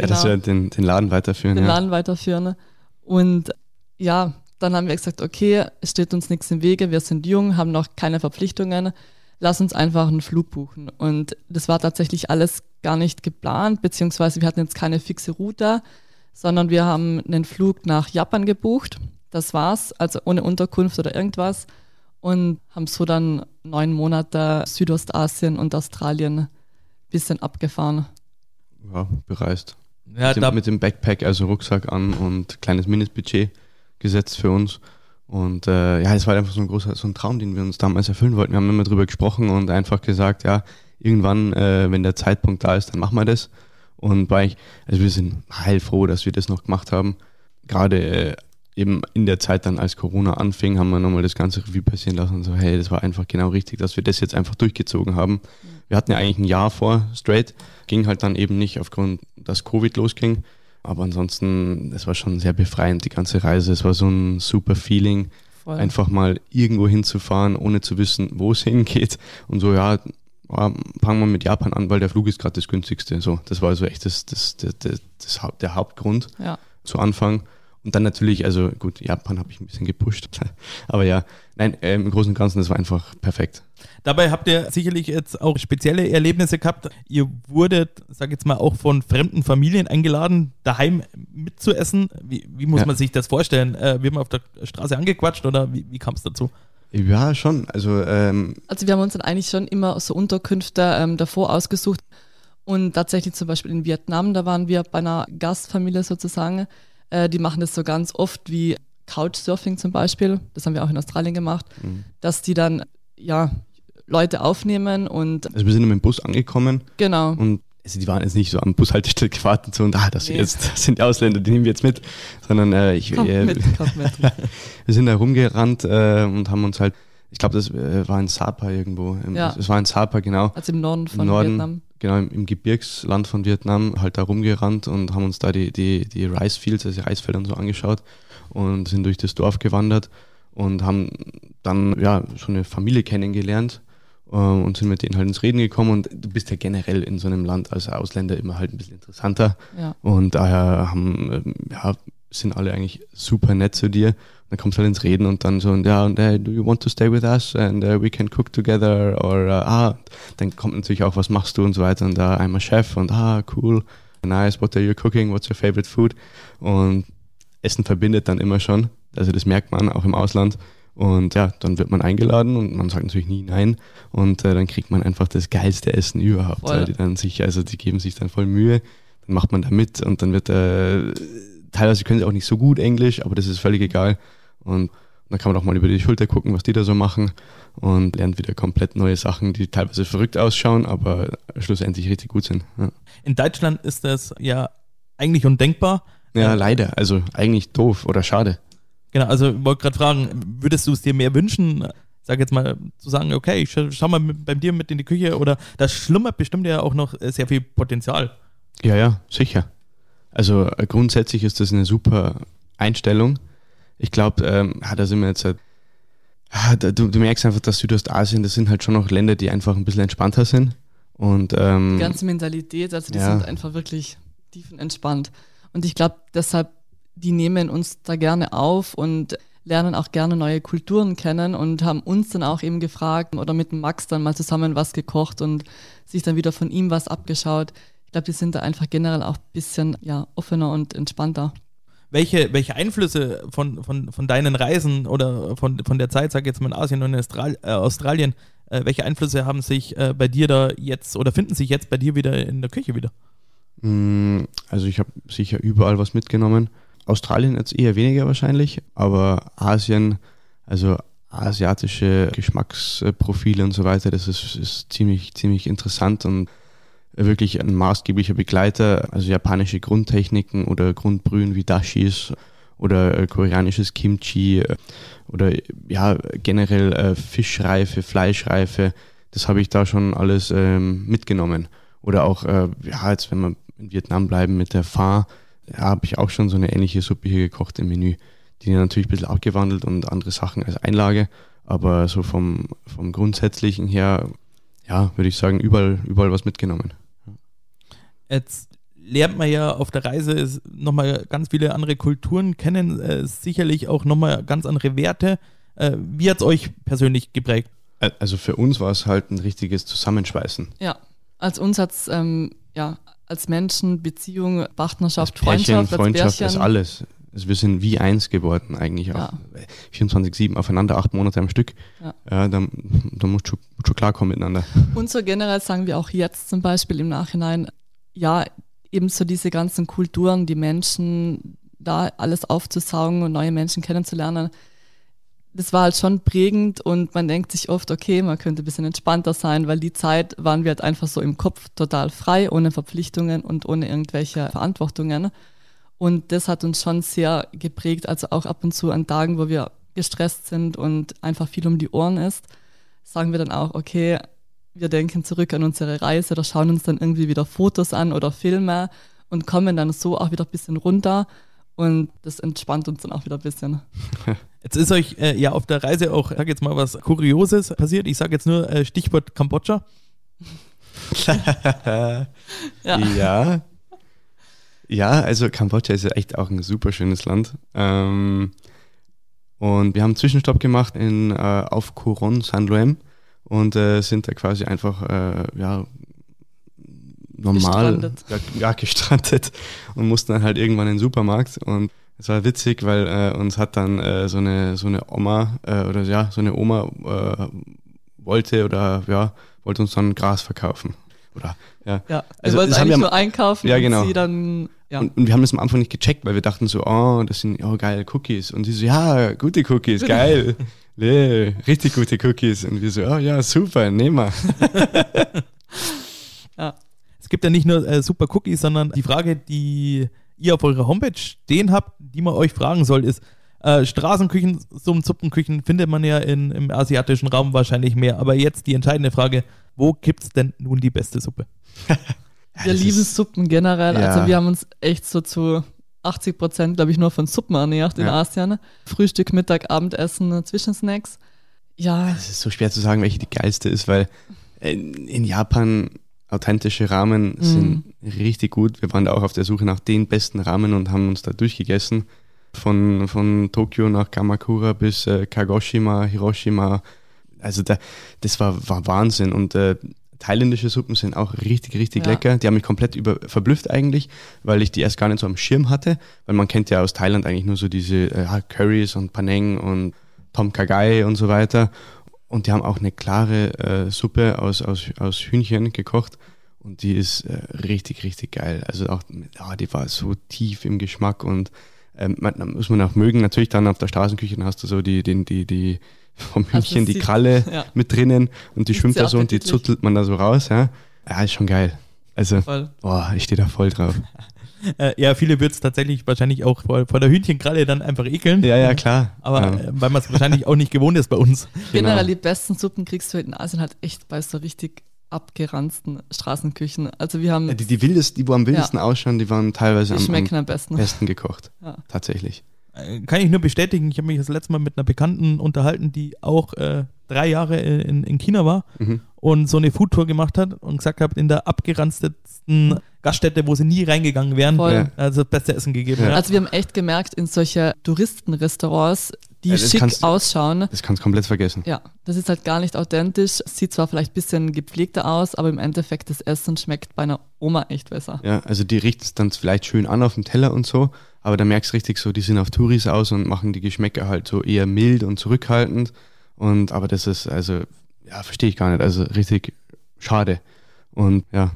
Ja, dass wir den, den Laden weiterführen. den ja. Laden weiterführen. Und ja, dann haben wir gesagt, okay, es steht uns nichts im Wege, wir sind jung, haben noch keine Verpflichtungen, lass uns einfach einen Flug buchen. Und das war tatsächlich alles gar nicht geplant, beziehungsweise wir hatten jetzt keine fixe Route, sondern wir haben einen Flug nach Japan gebucht. Das war's, also ohne Unterkunft oder irgendwas. Und haben so dann neun Monate Südostasien und Australien ein bisschen abgefahren. ja, bereist. Ja, mit, da, dem, mit dem Backpack, also Rucksack an und kleines Mindestbudget gesetzt für uns. Und äh, ja, es war einfach so ein großer, so ein Traum, den wir uns damals erfüllen wollten. Wir haben immer drüber gesprochen und einfach gesagt, ja, irgendwann, äh, wenn der Zeitpunkt da ist, dann machen wir das. Und war ich, also wir sind heilfroh, dass wir das noch gemacht haben. Gerade äh, eben in der Zeit dann, als Corona anfing, haben wir nochmal das ganze Revue passieren lassen und so, hey, das war einfach genau richtig, dass wir das jetzt einfach durchgezogen haben. Wir hatten ja eigentlich ein Jahr vor, straight, ging halt dann eben nicht aufgrund, dass Covid losging. Aber ansonsten, es war schon sehr befreiend, die ganze Reise. Es war so ein super Feeling, Voll. einfach mal irgendwo hinzufahren, ohne zu wissen, wo es [laughs] hingeht. Und so, ja, fangen wir mit Japan an, weil der Flug ist gerade das günstigste. So, das war so echt das, das, das, das, das, der Hauptgrund Ja. zu Anfang. Und dann natürlich, also gut, Japan habe ich ein bisschen gepusht. [laughs] Aber ja, nein, äh, im Großen und Ganzen, das war einfach perfekt. Dabei habt ihr sicherlich jetzt auch spezielle Erlebnisse gehabt. Ihr wurdet, sag jetzt mal, auch von fremden Familien eingeladen, daheim mitzuessen. Wie, wie muss Ja. man sich das vorstellen? Äh, wird man auf der Straße angequatscht oder wie, wie kam es dazu? Ja, schon. Also, ähm, Also wir haben uns dann eigentlich schon immer so Unterkünfte ähm, davor ausgesucht. Und tatsächlich zum Beispiel in Vietnam, da waren wir bei einer Gastfamilie sozusagen. Äh, die machen das so ganz oft wie Couchsurfing zum Beispiel. Das haben wir auch in Australien gemacht. Dass die dann, ja, Leute aufnehmen und also wir sind mit dem Bus angekommen genau. und also die waren jetzt nicht so am Bushaltestelle gewartet so und ah, das, Nee. jetzt, das sind die Ausländer, die nehmen wir jetzt mit, sondern äh, ich, Kommt äh, mit, kommt mit. [laughs] wir sind da rumgerannt äh, und haben uns halt, ich glaube, das äh, war in Sapa irgendwo. Im, Ja. Es war in Sapa, genau. Also im Norden von Im Norden, Vietnam. genau, im, im Gebirgsland von Vietnam, halt da rumgerannt und haben uns da die, die, die Reisfields, also die Reisfelder und so angeschaut und sind durch das Dorf gewandert und haben dann ja so eine Familie kennengelernt äh, und sind mit denen halt ins Reden gekommen. Und du bist ja generell in so einem Land als Ausländer immer halt ein bisschen interessanter. Ja. und daher haben, ähm, ja, sind alle eigentlich super nett zu dir. Dann kommst du halt ins Reden und dann so, und ja, und äh, do you want to stay with us? And uh, we can cook together? Or uh, ah, dann kommt natürlich auch, was machst du und so weiter. Und da, I'm a chef und ah, cool, nice, what are you cooking, what's your favorite food? Und Essen verbindet dann immer schon, also das merkt man auch im Ausland und ja, dann wird man eingeladen und man sagt natürlich nie nein und äh, dann kriegt man einfach das geilste Essen überhaupt, Voll. weil die dann sich, also die geben sich dann voll Mühe, dann macht man da mit und dann wird äh, teilweise können sie auch nicht so gut Englisch, aber das ist völlig egal und dann kann man auch mal über die Schulter gucken, was die da so machen und lernt wieder komplett neue Sachen, die teilweise verrückt ausschauen, aber schlussendlich richtig gut sind. Ja, In Deutschland ist das ja eigentlich undenkbar. Ja leider, also eigentlich doof oder schade. Genau, also ich wollte gerade fragen, würdest du es dir mehr wünschen, sag jetzt mal, zu sagen, okay, ich schau, schau mal mit, bei dir mit in die Küche oder da schlummert bestimmt ja auch noch äh, sehr viel Potenzial. Ja, ja, sicher. Also äh, grundsätzlich ist das eine super Einstellung. Ich glaube, ähm, ja, da sind wir jetzt halt, ah, da, du, du merkst einfach, dass Südostasien, das sind halt schon noch Länder, die einfach ein bisschen entspannter sind. Und ähm, Die ganze Mentalität, also die Ja. sind einfach wirklich tiefenentspannt. Und ich glaube, deshalb, die nehmen uns da gerne auf und lernen auch gerne neue Kulturen kennen und haben uns dann auch eben gefragt oder mit Max dann mal zusammen was gekocht und sich dann wieder von ihm was abgeschaut. Ich glaube, die sind da einfach generell auch ein bisschen ja, offener und entspannter. Welche, welche Einflüsse von, von, von deinen Reisen oder von, von der Zeit, sag jetzt mal in Asien und in Austral äh, Australien, äh, welche Einflüsse haben sich äh, bei dir da jetzt oder finden sich jetzt bei dir wieder in der Küche wieder? Mm, Also ich habe sicher überall was mitgenommen. Australien jetzt eher weniger wahrscheinlich, aber Asien, also asiatische Geschmacksprofile und so weiter, das ist, ist ziemlich, ziemlich interessant und wirklich ein maßgeblicher Begleiter. Also japanische Grundtechniken oder Grundbrühen wie Dashis oder äh, koreanisches Kimchi äh, oder ja generell äh, Fischreife, Fleischreife, das habe ich da schon alles ähm, mitgenommen. Oder auch, ja, jetzt wenn wir in Vietnam bleiben mit der Pho, ja, habe ich auch schon so eine ähnliche Suppe hier gekocht im Menü. Die natürlich ein bisschen abgewandelt und andere Sachen als Einlage, aber so vom, vom Grundsätzlichen her, ja, würde ich sagen, überall, überall was mitgenommen. Jetzt lernt man ja auf der Reise nochmal ganz viele andere Kulturen kennen, äh, sicherlich auch nochmal ganz andere Werte. Äh, wie hat es euch persönlich geprägt? Also für uns war es halt ein richtiges Zusammenschweißen. Ja, als uns hat es ähm, ja, als Menschen, Beziehung, Partnerschaft, Freundschaft, Freundschaft, als alles. Also wir sind wie eins geworden eigentlich. Ja. 24-7 aufeinander, acht Monate am Stück. Ja. Ja, dann, dann musst du schon, klarkommen miteinander. Und so generell sagen wir auch jetzt zum Beispiel im Nachhinein, ja, ebenso diese ganzen Kulturen, die Menschen, da alles aufzusaugen und neue Menschen kennenzulernen. Das war halt schon prägend und man denkt sich oft, okay, man könnte ein bisschen entspannter sein, weil die Zeit waren wir halt einfach so im Kopf total frei, ohne Verpflichtungen und ohne irgendwelche Verantwortungen. Und das hat uns schon sehr geprägt, also auch ab und zu an Tagen, wo wir gestresst sind und einfach viel um die Ohren ist, sagen wir dann auch, okay, wir denken zurück an unsere Reise oder schauen uns dann irgendwie wieder Fotos an oder Filme und kommen dann so auch wieder ein bisschen runter und das entspannt uns dann auch wieder ein bisschen. [laughs] Jetzt ist euch äh, ja auf der Reise auch, ich sag jetzt mal was Kurioses passiert. Ich sage jetzt nur äh, Stichwort Kambodscha. [laughs] Ja. ja. Ja, also Kambodscha ist ja echt auch ein super schönes Land. Ähm, und wir haben einen Zwischenstopp gemacht in, äh, auf Coron San Luem und äh, sind da quasi einfach äh, ja, normal Gestrandet. Ja, ja, gestrandet [laughs] und mussten dann halt irgendwann in den Supermarkt und es war witzig, weil äh, uns hat dann äh, so eine so eine Oma äh, oder ja so eine Oma äh, wollte oder ja wollte uns dann Gras verkaufen oder ja Ja, Also, wir wollten das haben eigentlich wir nur einkaufen Ja, und genau. sie dann, ja. Und, und wir haben das am Anfang nicht gecheckt, weil wir dachten so, oh, das sind oh, geile Cookies. Und sie so, ja, gute Cookies, geil. Nee, richtig gute Cookies. Und wir so, oh ja, super, nehmen wir. [laughs] Es gibt ja nicht nur äh, super Cookies, sondern die Frage, die ihr auf eurer Homepage stehen habt, die man euch fragen soll, ist, äh, Straßenküchen, Suppenküchen findet man ja in, im asiatischen Raum wahrscheinlich mehr. Aber jetzt die entscheidende Frage, wo gibt's denn nun die beste Suppe? [laughs] wir lieben Suppen generell. Ja. Also wir haben uns echt so zu 80 Prozent, glaube ich, nur von Suppen ernährt in Ja. Asien. Frühstück, Mittag, Abendessen, Zwischensnacks. Ja, Es ist so schwer zu sagen, welche die geilste ist, weil in, in Japan authentische Ramen sind richtig gut. Wir waren da auch auf der Suche nach den besten Ramen und haben uns da durchgegessen. Von, von Tokio nach Kamakura bis äh, Kagoshima, Hiroshima. Also da, das war, war Wahnsinn. Und äh, thailändische Suppen sind auch richtig, richtig Ja. lecker. Die haben mich komplett über, verblüfft eigentlich, weil ich die erst gar nicht so am Schirm hatte. Weil man kennt ja aus Thailand eigentlich nur so diese äh, ja, Currys und Paneng und Tom Kagai und so weiter. Und die haben auch eine klare äh, Suppe aus, aus, aus Hühnchen gekocht. Und die ist äh, richtig, richtig geil. Also auch, ja, die war so tief im Geschmack und ähm, man, muss man auch mögen. Natürlich dann auf der Straßenküche dann hast du so die, die, die, die vom Also Hühnchen die sieht- Kralle [laughs] ja. mit drinnen und die schwimmt da so und die zuttelt man da so raus. Ja, ja ist schon geil. Also, voll. boah, ich stehe da voll drauf. [laughs] Äh, ja, viele wird es tatsächlich wahrscheinlich auch vor, vor der Hühnchenkralle dann einfach ekeln. Ja, ja, klar. Aber ja. äh, weil man es wahrscheinlich auch nicht gewohnt ist bei uns. Generell Genau. die besten Suppen kriegst du in Asien halt echt bei so richtig abgeranzten Straßenküchen. Also wir haben, Ja, die, die wildesten, die wo am wildesten ausschauen, die waren teilweise die am, schmecken am am besten. besten gekocht. Ja. Tatsächlich. Äh, Kann ich nur bestätigen, ich habe mich das letzte Mal mit einer Bekannten unterhalten, die auch äh, drei Jahre in, in China war Mhm. und so eine Foodtour gemacht hat und gesagt hat, in der abgeranztesten Gaststätte, wo sie nie reingegangen wären, Voll. Also das beste Essen gegeben. Ja. Ja. Also wir haben echt gemerkt, in solche Touristenrestaurants, die Ja, schick kannst- ausschauen, Das kannst du komplett vergessen. ja, das ist halt gar nicht authentisch. Sieht zwar vielleicht ein bisschen gepflegter aus, aber im Endeffekt das Essen schmeckt bei einer Oma echt besser. Ja, also die richten es dann vielleicht schön an auf dem Teller und so, aber da merkst du richtig so, die sind auf Touris aus und machen die Geschmäcker halt so eher mild und zurückhaltend. Und aber das ist, also, ja, verstehe ich gar nicht. Also richtig schade. Und ja,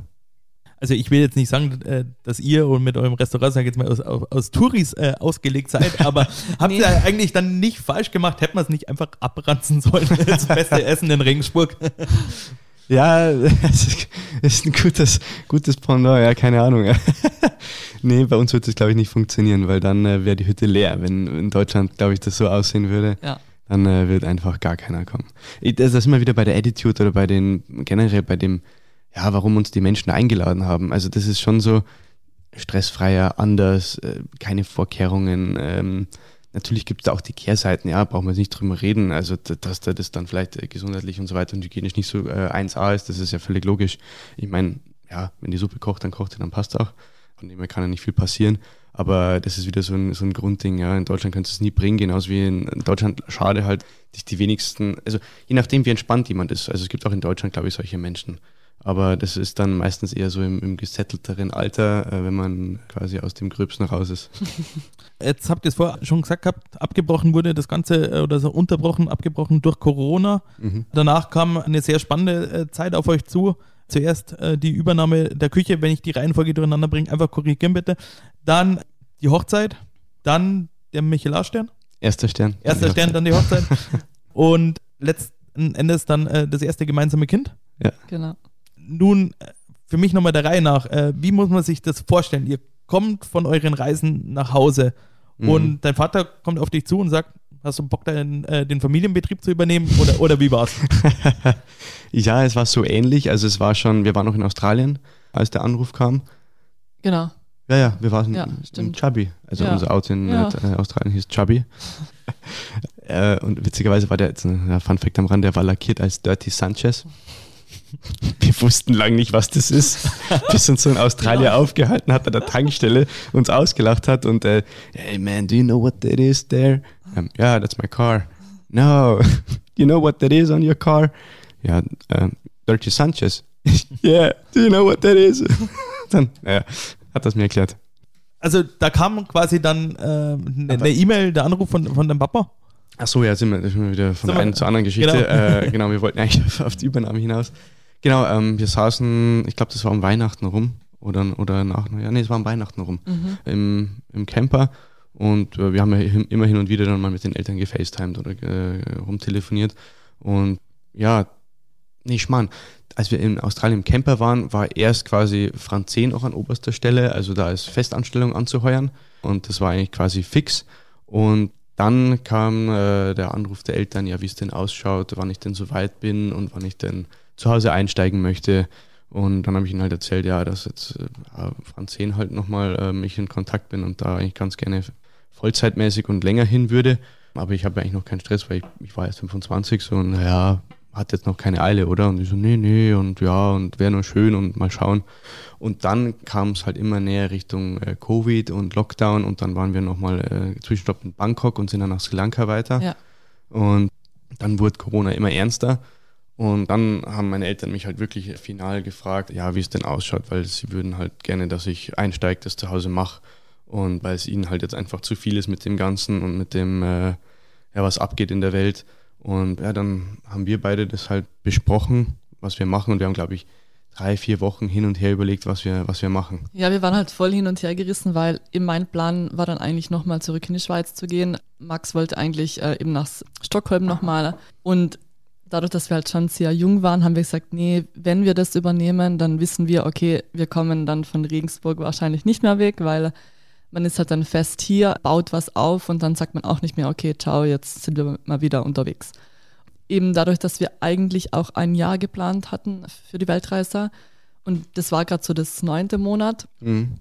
Also ich will jetzt nicht sagen, äh, dass ihr und mit eurem Restaurant, sag ich jetzt mal, aus, aus, Touris äh, ausgelegt seid, [laughs] aber habt Nee. ihr eigentlich dann nicht falsch gemacht? Hätten wir es nicht einfach abranzen sollen? [laughs] Das beste Essen in Regensburg. Ja, [laughs] das ist- ein gutes, gutes Pendant, ja, keine Ahnung. [laughs] nee, bei uns wird das, glaube ich, nicht funktionieren, weil dann äh, wäre die Hütte leer. Wenn in Deutschland, glaube ich, das so aussehen würde, Ja. dann äh, wird einfach gar keiner kommen. Ich, das das ist immer wieder bei der Attitude oder bei den, generell bei dem, ja, warum uns die Menschen eingeladen haben. Also das ist schon so stressfreier, anders, äh, keine Vorkehrungen. Ähm, natürlich gibt es da auch die Kehrseiten, ja, brauchen wir nicht drüber reden. Also dass da das dann vielleicht äh, gesundheitlich und so weiter und hygienisch nicht so äh, 1A ist, das ist ja völlig logisch. Ich meine, ja, wenn die Suppe kocht, dann kocht sie, dann passt auch. Von dem her kann ja nicht viel passieren. Aber das ist wieder so ein, so ein Grundding, ja. In Deutschland kannst du es nie bringen, genauso wie in, Deutschland schade halt, dich die wenigsten, also je nachdem, wie entspannt jemand ist. Also es gibt auch in Deutschland, glaube ich, solche Menschen. Aber das ist dann meistens eher so im, im gesettelteren Alter, äh, wenn man quasi aus dem Gröbsten raus ist. [laughs] Jetzt habt ihr es vorher schon gesagt gehabt, abgebrochen wurde das Ganze äh, oder so unterbrochen, abgebrochen durch Corona. Mhm. Danach kam eine sehr spannende äh, Zeit auf euch zu. Zuerst äh, die Übernahme der Küche, wenn ich die Reihenfolge durcheinander bringe, einfach korrigieren bitte. Dann die Hochzeit, dann der Michelin-Stern, Erster Stern. erster Stern, dann die Hochzeit [laughs] und letzten Endes dann äh, das erste gemeinsame Kind. Genau. Nun, äh, für mich nochmal der Reihe nach, äh, wie muss man sich das vorstellen? Ihr kommt von euren Reisen nach Hause Mhm. und dein Vater kommt auf dich zu und sagt, hast du Bock, den, äh, den Familienbetrieb zu übernehmen oder, oder wie war's? [laughs] ja, es war so ähnlich. Also es war schon, wir waren noch in Australien, als der Anruf kam. Genau. Ja, ja, wir waren Ja, in. Chubby. Also Ja. unser Auto in Ja. äh, Australien hieß Chubby. [laughs] äh, und witzigerweise war der, jetzt ein ja, Fun Fact am Rand, der war lackiert als Dirty Sanchez. [laughs] Wir wussten lang nicht, was das ist, [laughs] bis uns so ein Australier aufgehalten hat an der Tankstelle, uns ausgelacht hat und äh, hey man, do you know what that is there? Um, yeah, that's my car. No, [laughs] you know what that is on your car? Ja, um, Dirty Sanchez. yeah, do you know what that is? dann, naja, hat das mir erklärt. Also da kam quasi dann äh, eine ne E-Mail, der Anruf von, von deinem Papa? Ach so, ja, sind wir, sind wir wieder von der einen zur anderen Geschichte. Genau. Äh, genau, wir wollten eigentlich auf, [laughs] auf die Übernahme hinaus. Genau, ähm, wir saßen, ich glaube, das war um Weihnachten rum oder, oder nach, ja, nee, es war um Weihnachten rum, mhm. im, im Camper und äh, wir haben ja immer hin und wieder dann mal mit den Eltern gefacetimed oder äh, rumtelefoniert und ja, nee, Schmarrn, als wir in Australien im Camper waren, war erst quasi Franzen auch an oberster Stelle, also da ist Festanstellung anzuheuern und das war eigentlich quasi fix und dann kam äh, der Anruf der Eltern, ja, wie es denn ausschaut, wann ich denn so weit bin und wann ich denn zu Hause einsteigen möchte. Und dann habe ich ihnen halt erzählt, ja, dass jetzt äh, Franzen halt nochmal äh, ich in Kontakt bin und da eigentlich ganz gerne vollzeitmäßig und länger hin würde. Aber ich habe eigentlich noch keinen Stress, weil ich, ich war erst 25 so und naja, hat jetzt noch keine Eile, oder? Und ich so, nee, nee, und ja, und wäre nur schön und mal schauen. Und dann kam es halt immer näher Richtung äh, Covid und Lockdown und dann waren wir nochmal äh, Zwischenstopp in Bangkok und sind dann nach Sri Lanka weiter. Ja. Und dann wurde Corona immer ernster. Und dann haben meine Eltern mich halt wirklich final gefragt, ja, wie es denn ausschaut, weil sie würden halt gerne, dass ich einsteige, das zu Hause mache. Und weil es ihnen halt jetzt einfach zu viel ist mit dem Ganzen und mit dem, äh, ja, was abgeht in der Welt. Und ja, dann haben wir beide das halt besprochen, was wir machen. Und wir haben, glaube ich, drei, vier Wochen hin und her überlegt, was wir, was wir machen. Ja, wir waren halt voll hin und her gerissen, weil in mein Plan war dann eigentlich nochmal zurück in die Schweiz zu gehen. Max wollte eigentlich äh, eben nach Stockholm nochmal. Und dadurch, dass wir halt schon sehr jung waren, haben wir gesagt, nee, wenn wir das übernehmen, dann wissen wir, okay, wir kommen dann von Regensburg wahrscheinlich nicht mehr weg, weil man ist halt dann fest hier, baut was auf und dann sagt man auch nicht mehr, okay, ciao, jetzt sind wir mal wieder unterwegs. Eben dadurch, dass wir eigentlich auch ein Jahr geplant hatten für die Weltreise und das war gerade so das neunte Monat, mhm.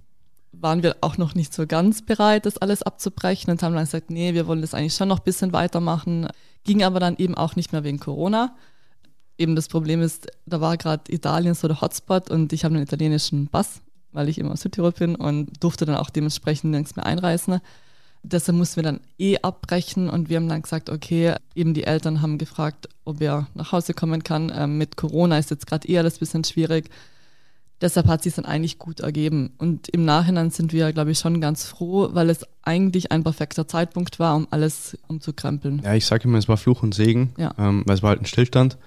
waren wir auch noch nicht so ganz bereit, das alles abzubrechen und haben dann gesagt, nee, wir wollen das eigentlich schon noch ein bisschen weitermachen. Ging aber dann eben auch nicht mehr wegen Corona. Eben das Problem ist, da war gerade Italien so der Hotspot und ich habe einen italienischen Pass weil ich immer aus Südtirol bin und durfte dann auch dementsprechend nirgends mehr einreisen. Deshalb mussten wir dann eh abbrechen und wir haben dann gesagt, okay, eben die Eltern haben gefragt, ob er nach Hause kommen kann. Ähm, mit Corona ist jetzt gerade eher das bisschen schwierig. Deshalb hat sich dann eigentlich gut ergeben. Und im Nachhinein sind wir, glaube ich, schon ganz froh, weil es eigentlich ein perfekter Zeitpunkt war, um alles umzukrempeln. Ja, ich sage immer, es war Fluch und Segen, ja. ähm, weil es war halt ein Stillstand.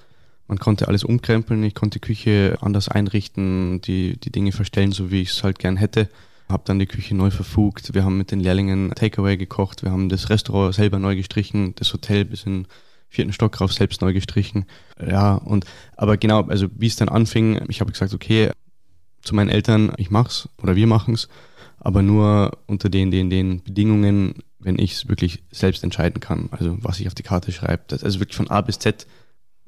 Man konnte alles umkrempeln, ich konnte die Küche anders einrichten, die, die Dinge verstellen, so wie ich es halt gern hätte. Habe dann die Küche neu verfugt. Wir haben mit den Lehrlingen Takeaway gekocht. Wir haben das Restaurant selber neu gestrichen, das Hotel bis in vierten Stock rauf selbst neu gestrichen. Ja, und aber genau, also wie es dann anfing, ich habe gesagt, okay, zu meinen Eltern, ich mach's oder wir machen's, aber nur unter den, den, den Bedingungen, wenn ich es wirklich selbst entscheiden kann. Also was ich auf die Karte schreibe. Also wirklich von A bis Z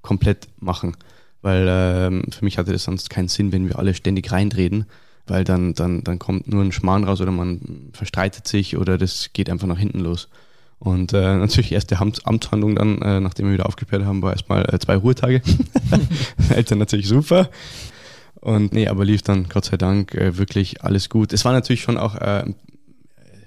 komplett machen. Weil ähm, für mich hatte das sonst keinen Sinn, wenn wir alle ständig reinreden, weil dann, dann, dann kommt nur ein Schmarrn raus oder man verstreitet sich oder das geht einfach nach hinten los. Und äh, natürlich erste Amtshandlung dann, äh, nachdem wir wieder aufgeklärt haben, war erstmal äh, zwei Ruhetage. [laughs] Eltern natürlich super. Und nee, aber lief dann Gott sei Dank äh, wirklich alles gut. Es war natürlich schon auch äh,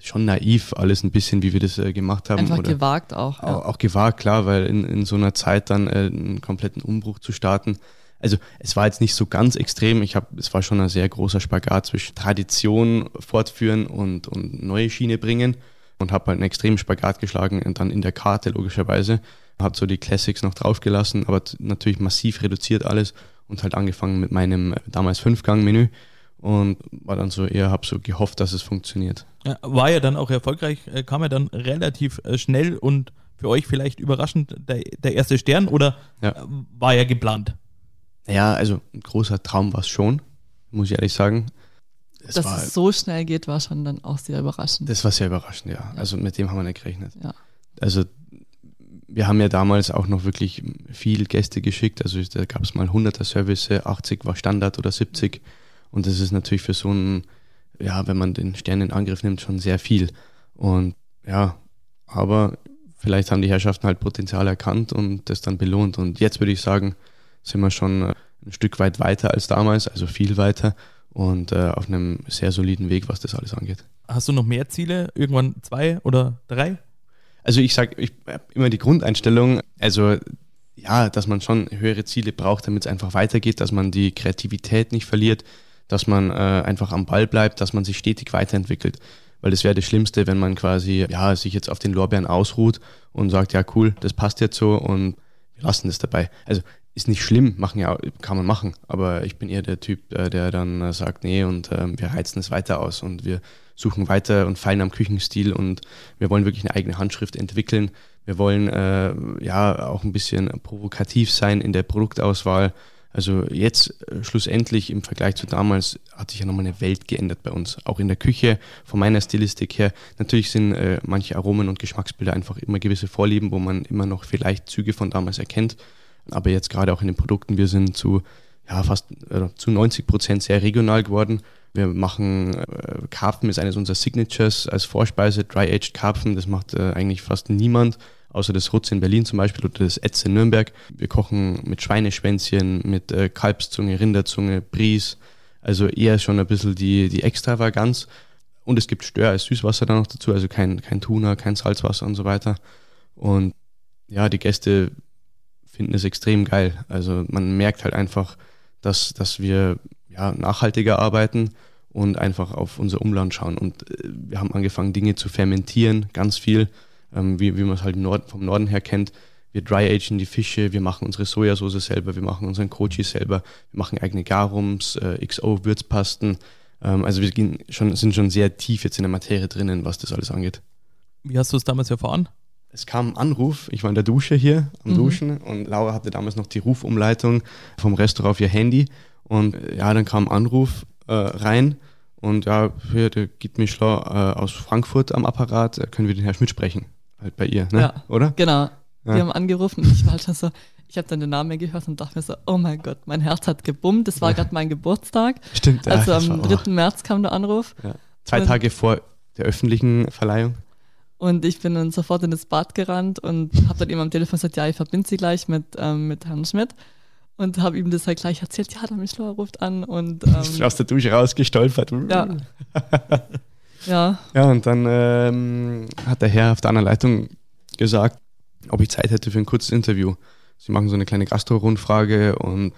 schon naiv, alles ein bisschen, wie wir das äh, gemacht haben. Einfach gewagt auch. Ja. Auch, auch, gewagt, klar, weil in, in so einer Zeit dann äh, einen kompletten Umbruch zu starten. Also es war jetzt nicht so ganz extrem. Ich habe, es war schon ein sehr großer Spagat zwischen Tradition fortführen und, und neue Schiene bringen und habe halt einen extremen Spagat geschlagen und dann in der Karte logischerweise. Habe so die Classics noch draufgelassen, aber natürlich massiv reduziert alles und halt angefangen mit meinem äh, damals Fünfgang-Menü und war dann so eher, habe so gehofft, dass es funktioniert. War ja dann auch erfolgreich, äh, kam ja dann relativ äh, schnell und für euch vielleicht überraschend der, der erste Stern oder ja. Äh, war ja geplant? Ja, also ein großer Traum war es schon, muss ich ehrlich sagen. Es Dass war, es so schnell geht, war schon dann auch sehr überraschend. Das war sehr überraschend, ja. ja. Also mit dem haben wir nicht gerechnet. Ja. Also wir haben ja damals auch noch wirklich viel Gäste geschickt. Also da gab es mal 100er Service, 80 war Standard oder 70. Und das ist natürlich für so einen, ja, wenn man den Stern in Angriff nimmt, schon sehr viel. Und ja, aber vielleicht haben die Herrschaften halt Potenzial erkannt und das dann belohnt. Und jetzt würde ich sagen, sind wir schon äh, ein Stück weit weiter als damals, also viel weiter und äh, auf einem sehr soliden Weg, was das alles angeht. Hast du noch mehr Ziele? Irgendwann zwei oder drei? Also ich sage ich immer die Grundeinstellung, also ja, dass man schon höhere Ziele braucht, damit es einfach weitergeht, dass man die Kreativität nicht verliert, dass man äh, einfach am Ball bleibt, dass man sich stetig weiterentwickelt. Weil das wäre das Schlimmste, wenn man quasi ja, sich jetzt auf den Lorbeeren ausruht und sagt, ja cool, das passt jetzt so und wir lassen das dabei. Also ist nicht schlimm, machen ja, kann man machen, aber ich bin eher der Typ, äh, der dann äh, sagt, nee, und äh, wir reizen es weiter aus und wir suchen weiter und feilen am Küchenstil und wir wollen wirklich eine eigene Handschrift entwickeln. Wir wollen äh, ja auch ein bisschen provokativ sein in der Produktauswahl. Also jetzt äh, schlussendlich im Vergleich zu damals hat sich ja nochmal eine Welt geändert bei uns. Auch in der Küche, von meiner Stilistik her. Natürlich sind äh, manche Aromen und Geschmacksbilder einfach immer gewisse Vorlieben, wo man immer noch vielleicht Züge von damals erkennt. Aber jetzt gerade auch in den Produkten, wir sind zu ja, fast äh, zu 90 Prozent sehr regional geworden. Wir machen äh, Karpfen ist eines unserer Signatures als Vorspeise, Dry-Aged Karpfen. Das macht äh, eigentlich fast niemand, außer das Rutz in Berlin zum Beispiel oder das Etz in Nürnberg. Wir kochen mit Schweineschwänzchen, mit äh, Kalbszunge, Rinderzunge, Bries. Also eher schon ein bisschen die, die Extravaganz. Und es gibt Stör als Süßwasser dann noch dazu, also kein, kein Tuna, kein Salzwasser und so weiter. Und ja, die Gäste finden es extrem geil. Also man merkt halt einfach, dass, dass wir ja, nachhaltiger arbeiten und einfach auf unser Umland schauen. Und äh, wir haben angefangen, Dinge zu fermentieren, ganz viel, ähm, wie, wie man es halt Nord vom Norden her kennt. Wir dry-agen die Fische, wir machen unsere Sojasauce selber, wir machen unseren Kochi selber, wir machen eigene Garums, äh, XO-Würzpasten. Ähm, also wir gehen schon, sind schon sehr tief jetzt in der Materie drinnen, was das alles angeht. Wie hast du es damals erfahren? Es kam ein Anruf, ich war in der Dusche hier am mhm. Duschen und Laura hatte damals noch die Rufumleitung vom Restaurant auf ihr Handy und äh, ja, dann kam ein Anruf äh, rein und ja, hier, der Git Mischler äh, aus Frankfurt am Apparat, äh, können wir den Herrn Schmidt sprechen? Halt bei ihr, ne? Ja, oder? Genau. Ja. Die haben angerufen und ich war halt schon so, ich habe dann den Namen gehört und dachte mir so, oh mein Gott, mein Herz hat gebummt. Das war gerade mein Geburtstag. Stimmt, ja. Also am 3. März kam der Anruf. Ja. Zwei und Tage vor der öffentlichen Verleihung. Und ich bin dann sofort in das Bad gerannt und habe dann ihm am Telefon gesagt, ja, ich verbinde sie gleich mit, ähm, mit Herrn Schmidt. Und habe ihm das halt gleich erzählt, ja, der Mischler ruft an und [laughs] ähm, aus der Dusche rausgestolpert. Ja. [laughs] ja. Ja, und dann ähm, hat der Herr auf der anderen Leitung gesagt, ob ich Zeit hätte für ein kurzes Interview. Sie machen so eine kleine Gastro-Rundfrage und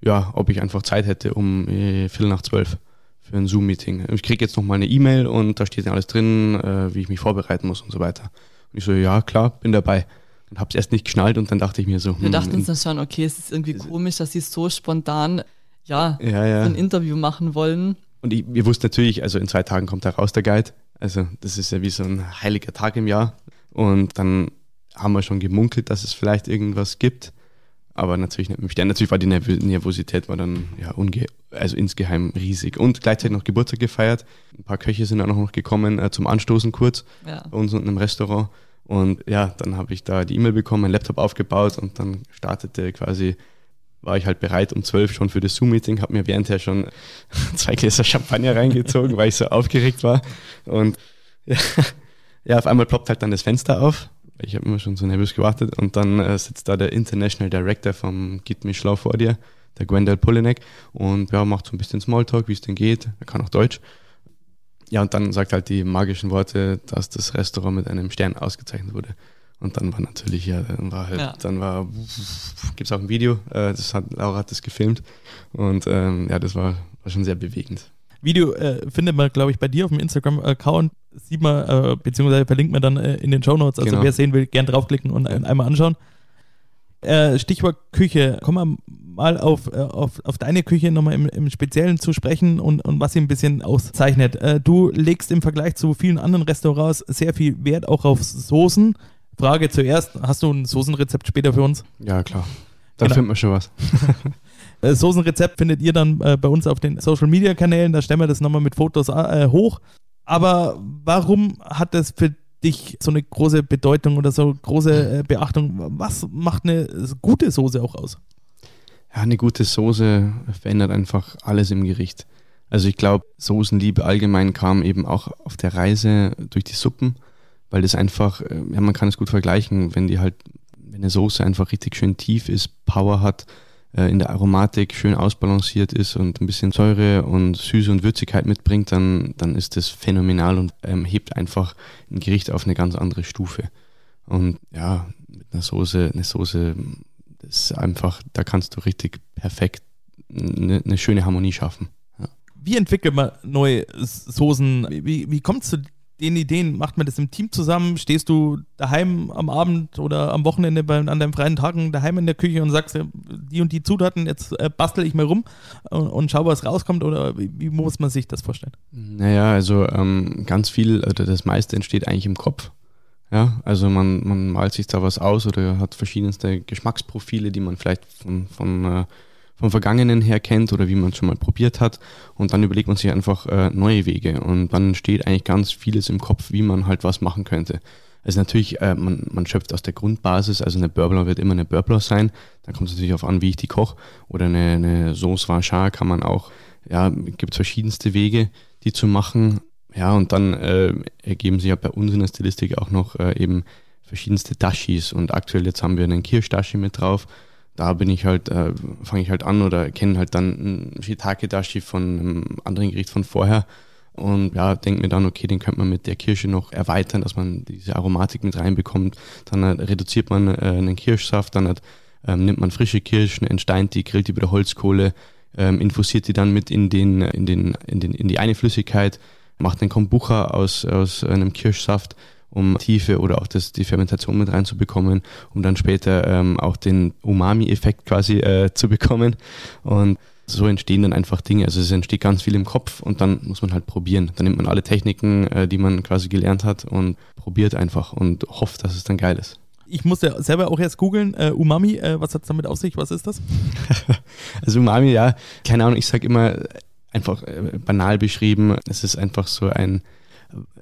ja, ob ich einfach Zeit hätte um äh, Viertel nach zwölf für ein Zoom-Meeting. Ich kriege jetzt nochmal eine E-Mail und da steht ja alles drin, äh, wie ich mich vorbereiten muss und so weiter. Und ich so, ja, klar, bin dabei. Und habe es erst nicht geschnallt und dann dachte ich mir so. Wir hm, dachten uns dann schon, okay, es ist irgendwie komisch, dass sie so spontan, ja, ja, ja. ein Interview machen wollen. Und ich, ihr wusst natürlich, also in zwei Tagen kommt da raus der Guide. Also das ist ja wie so ein heiliger Tag im Jahr. Und dann haben wir schon gemunkelt, dass es vielleicht irgendwas gibt aber natürlich nicht. Natürlich war die Nervosität war dann ja unge also insgeheim riesig. Und gleichzeitig noch Geburtstag gefeiert. Ein paar Köche sind auch noch gekommen äh, zum Anstoßen kurz ja. bei uns unten im Restaurant. Und ja, dann habe ich da die E-Mail bekommen, mein Laptop aufgebaut und dann startete quasi, war ich halt bereit um zwölf schon für das Zoom-Meeting, habe mir währendher schon [laughs] zwei Gläser Champagner reingezogen, weil ich so aufgeregt war. Und ja, [laughs] ja, auf einmal ploppt halt dann das Fenster auf ich habe immer schon so nervös gewartet und dann äh, sitzt da der International Director vom Git mich schlau vor dir, der Gwendal Polinek und ja, macht so ein bisschen Smalltalk, wie es denn geht, er kann auch Deutsch. Ja, und dann sagt halt die magischen Worte, dass das Restaurant mit einem Stern ausgezeichnet wurde. Und dann war natürlich, ja, dann war halt, ja. dann war, gibt es auch ein Video, äh, das hat, Laura hat das gefilmt und ähm, ja, das war, war schon sehr bewegend. Video äh, findet man, glaube ich, bei dir auf dem Instagram-Account. Sieht man, äh, beziehungsweise verlinkt man dann äh, in den Show Notes. Also genau. wer sehen will, gern draufklicken und ein, einmal anschauen. Äh, Stichwort Küche. Kommen wir mal auf, äh, auf, auf deine Küche nochmal im, im Speziellen zu sprechen und, und was sie ein bisschen auszeichnet. Äh, du legst im Vergleich zu vielen anderen Restaurants sehr viel Wert auch auf Soßen. Frage zuerst, hast du ein Soßenrezept später für uns? Ja, klar. Da genau. findet man schon was. [laughs] Äh, Soßenrezept findet ihr dann äh, bei uns auf den Social Media Kanälen. Da stellen wir das nochmal mit Fotos äh, hoch. Aber warum hat das für dich so eine große Bedeutung oder so große äh, Beachtung? Was macht eine gute Soße auch aus? Ja, eine gute Soße verändert einfach alles im Gericht. Also ich glaube, Soßenliebe allgemein kam eben auch auf der Reise durch die Suppen, weil das einfach, äh, ja, man kann es gut vergleichen, wenn die halt, wenn eine Soße einfach richtig schön tief ist, Power hat, äh, in der Aromatik schön ausbalanciert ist und ein bisschen Säure und Süße und Würzigkeit mitbringt, dann, dann ist das phänomenal und ähm, hebt einfach ein Gericht auf eine ganz andere Stufe. Und ja, mit einer Soße, eine Soße, ist einfach, da kannst du richtig perfekt eine, eine schöne Harmonie schaffen. Ja. Wie entwickelt man neue Soßen? Wie, wie kommt es zu den Ideen? Macht man das im Team zusammen? Stehst du daheim am Abend oder am Wochenende bei, an deinen freien Tagen daheim in der Küche und sagst, die und die Zutaten, jetzt äh, bastel ich mal rum und, und schau, was rauskommt? Oder wie, wie, muss man sich das vorstellen? Naja, also ähm, ganz viel, oder das meiste entsteht eigentlich im Kopf. Ja, also man, man malt sich da was aus oder hat verschiedenste Geschmacksprofile, die man vielleicht von, von äh, vom Vergangenen her kennt oder wie man es schon mal probiert hat. Und dann überlegt man sich einfach äh, neue Wege. Und dann steht eigentlich ganz vieles im Kopf, wie man halt was machen könnte. Also natürlich, äh, man, man schöpft aus der Grundbasis, also eine Burbler wird immer eine Burbler sein. Da kommt es natürlich auf an, wie ich die koche. Oder eine, eine Sauce Vachard kann man auch, ja, gibt verschiedenste Wege, die zu machen. Ja, und dann äh, ergeben sich ja bei uns in der Stilistik auch noch äh, eben verschiedenste Dashis. Und aktuell jetzt haben wir einen Kirschdashi mit drauf da bin ich halt, äh, fange ich halt an oder kenne halt dann ein Shiitake-Dashi von einem anderen Gericht von vorher und ja, denke mir dann, okay, den könnte man mit der Kirsche noch erweitern, dass man diese Aromatik mit reinbekommt. Dann äh, reduziert man äh, einen Kirschsaft, dann hat, ähm, nimmt man frische Kirschen, entsteint die, grillt die bei der Holzkohle, ähm, infusiert die dann mit in, den, in, den, in, den, in die eine Flüssigkeit, macht einen Kombucha aus, aus einem Kirschsaft um Tiefe oder auch das, die Fermentation mit reinzubekommen, um dann später ähm, auch den Umami-Effekt quasi äh, zu bekommen. Und so entstehen dann einfach Dinge. Also es entsteht ganz viel im Kopf und dann muss man halt probieren. Dann nimmt man alle Techniken, äh, die man quasi gelernt hat und probiert einfach und hofft, dass es dann geil ist. Ich musste selber auch erst googeln, äh, Umami, äh, was hat es damit auf sich? Was ist das? [laughs] also Umami, ja, keine Ahnung, ich sage immer einfach äh, banal beschrieben, es ist einfach so ein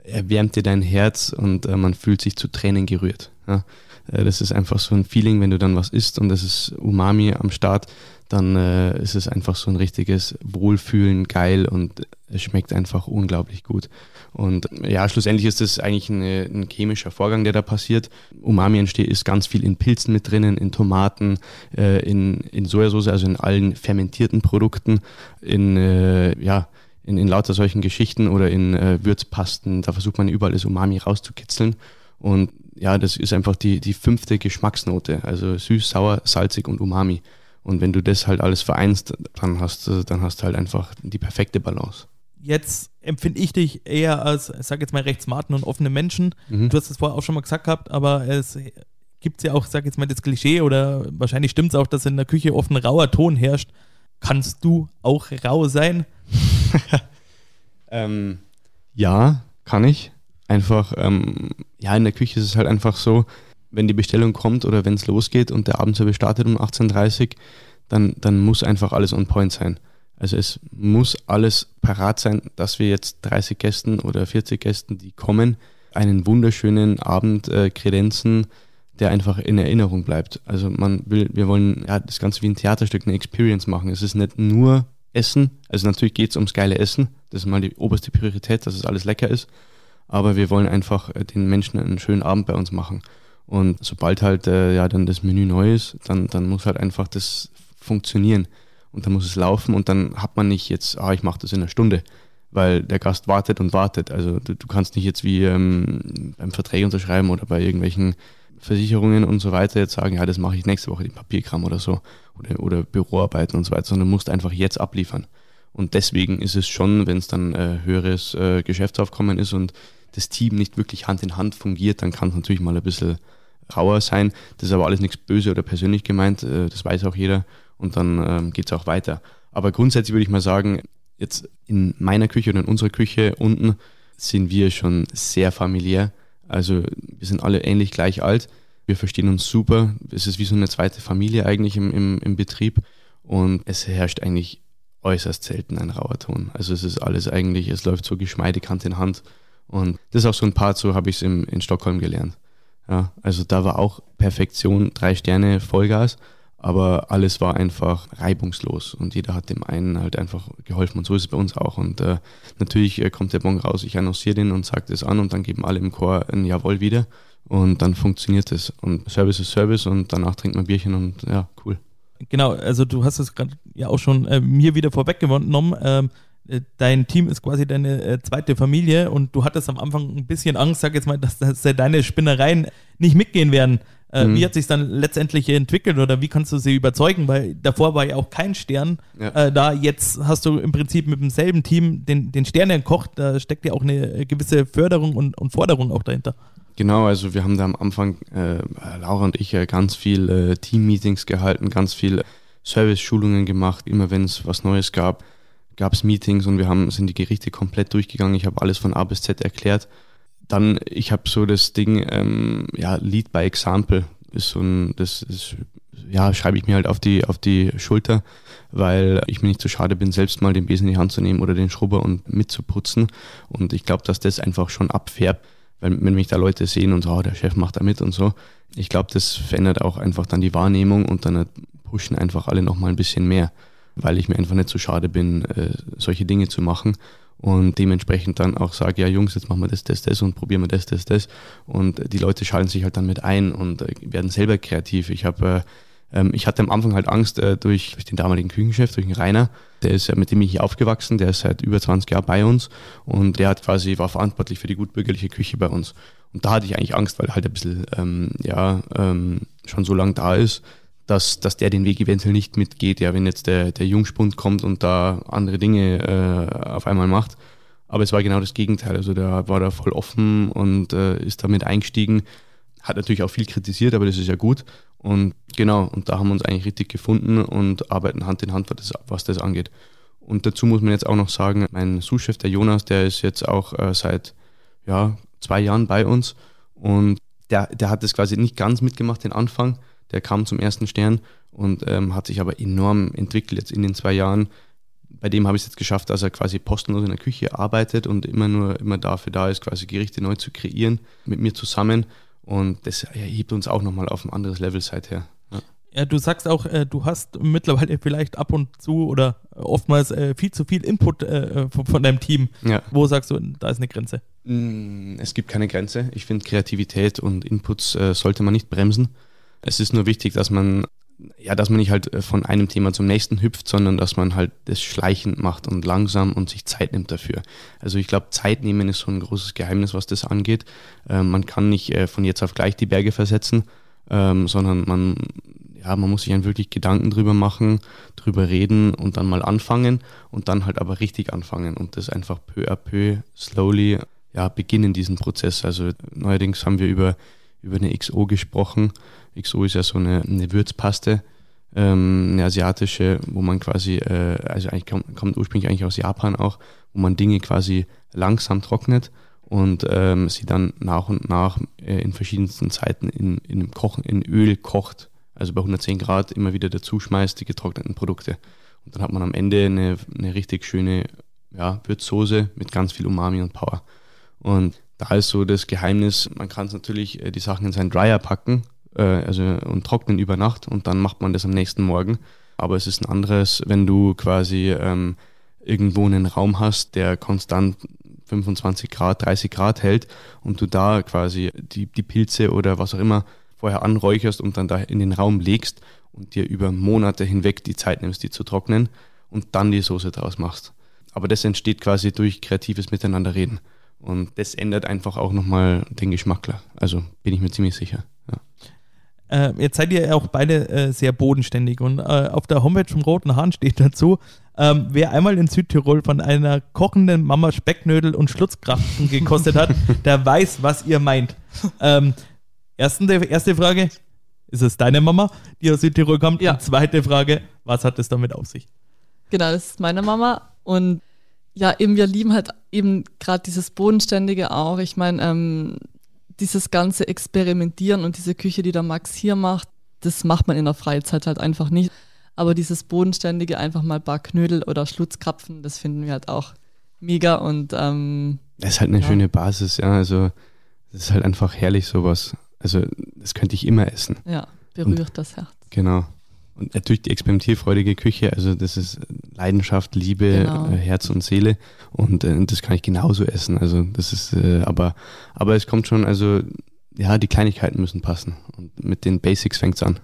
erwärmt dir dein Herz und äh, man fühlt sich zu Tränen gerührt. Ja? Äh, das ist einfach so ein Feeling, wenn du dann was isst und das ist Umami am Start, dann äh, ist es einfach so ein richtiges Wohlfühlen, geil und es schmeckt einfach unglaublich gut. Und ja, schlussendlich ist das eigentlich eine, ein chemischer Vorgang, der da passiert. Umami entsteht, ist ganz viel in Pilzen mit drinnen, in Tomaten, äh, in, in Sojasauce, also in allen fermentierten Produkten, in, äh, ja, in, in lauter solchen Geschichten oder in äh, Würzpasten, da versucht man überall das Umami rauszukitzeln. Und ja, das ist einfach die, die fünfte Geschmacksnote, also süß, sauer, salzig und Umami. Und wenn du das halt alles vereinst, dann hast dann hast du halt einfach die perfekte Balance. Jetzt empfinde ich dich eher als, ich sag jetzt mal, recht smarten und offenen Menschen. Mhm. Du hast es vorher auch schon mal gesagt gehabt, aber es gibt ja auch, sag jetzt mal, das Klischee oder wahrscheinlich stimmt es auch, dass in der Küche oft ein rauer Ton herrscht. Kannst du auch rau sein? [laughs] ähm, ja, kann ich. Einfach, ähm, ja, in der Küche ist es halt einfach so, wenn die Bestellung kommt oder wenn es losgeht und der Abendservice startet um 18.30 Uhr, dann, dann muss einfach alles on point sein. Also es muss alles parat sein, dass wir jetzt 30 Gästen oder 40 Gästen, die kommen, einen wunderschönen Abend äh, kredenzen, der einfach in Erinnerung bleibt. Also man will, wir wollen ja das Ganze wie ein Theaterstück, eine Experience machen. Es ist nicht nur Essen. Also natürlich geht es ums geile Essen. Das ist mal die oberste Priorität, dass es alles lecker ist. Aber wir wollen einfach äh, den Menschen einen schönen Abend bei uns machen. Und sobald halt äh, ja dann das Menü neu ist, dann, dann muss halt einfach das funktionieren. Und dann muss es laufen und dann hat man nicht jetzt, ah, ich mache das in einer Stunde, weil der Gast wartet und wartet. Also du, du kannst nicht jetzt wie ähm, beim Verträge unterschreiben oder bei irgendwelchen Versicherungen und so weiter jetzt sagen, ja, das mache ich nächste Woche, den Papierkram oder so oder, oder Büroarbeiten und so weiter, sondern musst einfach jetzt abliefern. Und deswegen ist es schon, wenn es dann äh, höheres äh, Geschäftsaufkommen ist und das Team nicht wirklich Hand in Hand fungiert, dann kann es natürlich mal ein bisschen rauer sein. Das ist aber alles nichts böse oder persönlich gemeint, äh, das weiß auch jeder und dann ähm, geht es auch weiter. Aber grundsätzlich würde ich mal sagen, jetzt in meiner Küche oder in unserer Küche unten sind wir schon sehr familiär. Also wir sind alle ähnlich gleich alt. Wir verstehen uns super. Es ist wie so eine zweite Familie eigentlich im, im, im Betrieb. Und es herrscht eigentlich äußerst selten ein rauer Ton. Also es ist alles eigentlich, es läuft so geschmeidig Hand in Hand. Und das ist auch so ein Part, so habe ich es in Stockholm gelernt. Ja, also da war auch Perfektion, drei Sterne Vollgas aber alles war einfach reibungslos und jeder hat dem einen halt einfach geholfen und so ist es bei uns auch. Und äh, natürlich äh, kommt der Bon raus, ich annonciere den und sage das an und dann geben alle im Chor ein Jawohl wieder und dann funktioniert es. Und Service ist Service und danach trinkt man Bierchen und ja, cool. Genau, also du hast es gerade ja auch schon äh, mir wieder vorweggenommen. Ähm, äh, dein Team ist quasi deine äh, zweite Familie und du hattest am Anfang ein bisschen Angst, sag jetzt mal, dass, dass deine Spinnereien nicht mitgehen werden. Äh, mhm. Wie hat sich dann letztendlich entwickelt oder wie kannst du sie überzeugen? Weil davor war ja auch kein Stern ja. äh, da. Jetzt hast du im Prinzip mit demselben Team den, den Stern gekocht. Da steckt ja auch eine gewisse Förderung und, und Forderung auch dahinter. Genau, also wir haben da am Anfang, äh, Laura und ich, äh, ganz viel äh, Team-Meetings gehalten, ganz viel Service-Schulungen gemacht. Immer wenn es was Neues gab, gab es Meetings und wir haben, sind die Gerichte komplett durchgegangen. Ich habe alles von A bis Z erklärt. Dann, ich habe so das Ding, ähm, ja, Lead by Example ist so ein, das ist, ja, schreibe ich mir halt auf die, auf die Schulter, weil ich mir nicht so schade bin, selbst mal den Besen in die Hand zu nehmen oder den Schrubber und mitzuputzen. Und ich glaube, dass das einfach schon abfärbt wenn, wenn mich da Leute sehen und so, oh, der Chef macht da mit und so. Ich glaube, das verändert auch einfach dann die Wahrnehmung und dann pushen einfach alle nochmal ein bisschen mehr, weil ich mir einfach nicht so schade bin, äh, solche Dinge zu machen und dementsprechend dann auch sage, ja Jungs, jetzt machen wir das, das, das und probieren wir das, das, das und die Leute schalten sich halt dann mit ein und äh, werden selber kreativ. Ich habe äh, ähm, ich hatte am Anfang halt Angst äh, durch, durch den damaligen Küchenchef, durch den Rainer. Der ist ja mit dem ich hier aufgewachsen, der ist seit über 20 Jahren bei uns und der hat quasi, war verantwortlich für die gutbürgerliche Küche bei uns. Und da hatte ich eigentlich Angst, weil er halt ein bisschen, ähm, ja, ähm, schon so lange da ist, dass, dass der den Weg eventuell nicht mitgeht, ja, wenn jetzt der, der Jungspund kommt und da andere Dinge äh, auf einmal macht. Aber es war genau das Gegenteil. Also der war da voll offen und äh, ist damit eingestiegen. Hat natürlich auch viel kritisiert, aber das ist ja gut. Und genau, und da haben wir uns eigentlich richtig gefunden und arbeiten Hand in Hand, was das, was das angeht. Und dazu muss man jetzt auch noch sagen, mein Sous-Chef, der Jonas, der ist jetzt auch äh, seit ja, zwei Jahren bei uns und der, der hat das quasi nicht ganz mitgemacht, den Anfang. Der kam zum ersten Stern und ähm, hat sich aber enorm entwickelt jetzt in den zwei Jahren. Bei dem habe ich es jetzt geschafft, dass er quasi postenlos in der Küche arbeitet und immer nur immer dafür da ist, quasi Gerichte neu zu kreieren mit mir zusammen. Und das hebt uns auch nochmal auf ein anderes Level seither. Ja. ja, du sagst auch, äh, du hast mittlerweile vielleicht ab und zu oder oftmals äh, viel zu viel Input äh, von, von, deinem Team. Ja. Wo sagst du, da ist eine Grenze? Mm, es gibt keine Grenze. Ich finde, Kreativität und Inputs äh, sollte man nicht bremsen. Es ist nur wichtig, dass man ja, dass man nicht halt äh, von einem Thema zum nächsten hüpft, sondern dass man halt das schleichend macht und langsam und sich Zeit nimmt dafür. Also ich glaube, Zeit nehmen ist so ein großes Geheimnis, was das angeht. Ähm, man kann nicht äh, von jetzt auf gleich die Berge versetzen, ähm, sondern man, ja, man muss sich dann wirklich Gedanken drüber machen, drüber reden und dann mal anfangen und dann halt aber richtig anfangen und das einfach peu à peu, slowly, ja, beginnen diesen Prozess. Also neuerdings haben wir über, über eine XO gesprochen, XO ist ja so eine, eine Würzpaste, ähm, eine asiatische, wo man quasi, äh, also eigentlich kommt, kommt ursprünglich eigentlich aus Japan auch, wo man Dinge quasi langsam trocknet und ähm, sie dann nach und nach äh, in verschiedensten Zeiten in, in, Kochen, in Öl kocht, also bei 110 Grad immer wieder dazu schmeißt, die getrockneten Produkte. Und dann hat man am Ende eine, eine richtig schöne ja, Würzsoße mit ganz viel Umami und Power. Und da ist so das Geheimnis, man kann es natürlich äh, die Sachen in seinen Dryer packen äh, also und trocknen über Nacht und dann macht man das am nächsten Morgen. Aber es ist ein anderes, wenn du quasi ähm, irgendwo einen Raum hast, der konstant 25 Grad, 30 Grad hält und du da quasi die, die Pilze oder was auch immer vorher anräucherst und dann da in den Raum legst und dir über Monate hinweg die Zeit nimmst, die zu trocknen und dann die Soße draus machst. Aber das entsteht quasi durch kreatives Miteinanderreden. Und das ändert einfach auch nochmal den Geschmack. Also bin ich mir ziemlich sicher. Ja. Äh, jetzt seid ihr auch beide äh, sehr bodenständig und äh, auf der Homepage vom Roten Hahn steht dazu, ähm, wer einmal in Südtirol von einer kochenden Mama Specknödel und Schlutzkrachten gekostet hat, [laughs] der weiß, was ihr meint. Ähm, ersten, erste Frage, ist es deine Mama, die aus Südtirol kommt? Ja. Und zweite Frage, was hat es damit auf sich? Genau, das ist meine Mama und ja, eben wir lieben halt eben gerade dieses Bodenständige auch. Ich meine, ähm, dieses ganze Experimentieren und diese Küche, die der Max hier macht, das macht man in der Freizeit halt einfach nicht. Aber dieses bodenständige, einfach mal ein paar Knödel oder Schlutzkrapfen, das finden wir halt auch mega und ähm, das ist halt eine ja. schöne Basis, ja. Also das ist halt einfach herrlich sowas. Also das könnte ich immer essen. Ja, berührt und, das Herz. Genau. Und natürlich die experimentierfreudige Küche, also das ist Leidenschaft, Liebe, genau. äh, Herz und Seele und äh, das kann ich genauso essen. Also das ist, äh, aber, aber es kommt schon, also ja, die Kleinigkeiten müssen passen und mit den Basics fängt es an.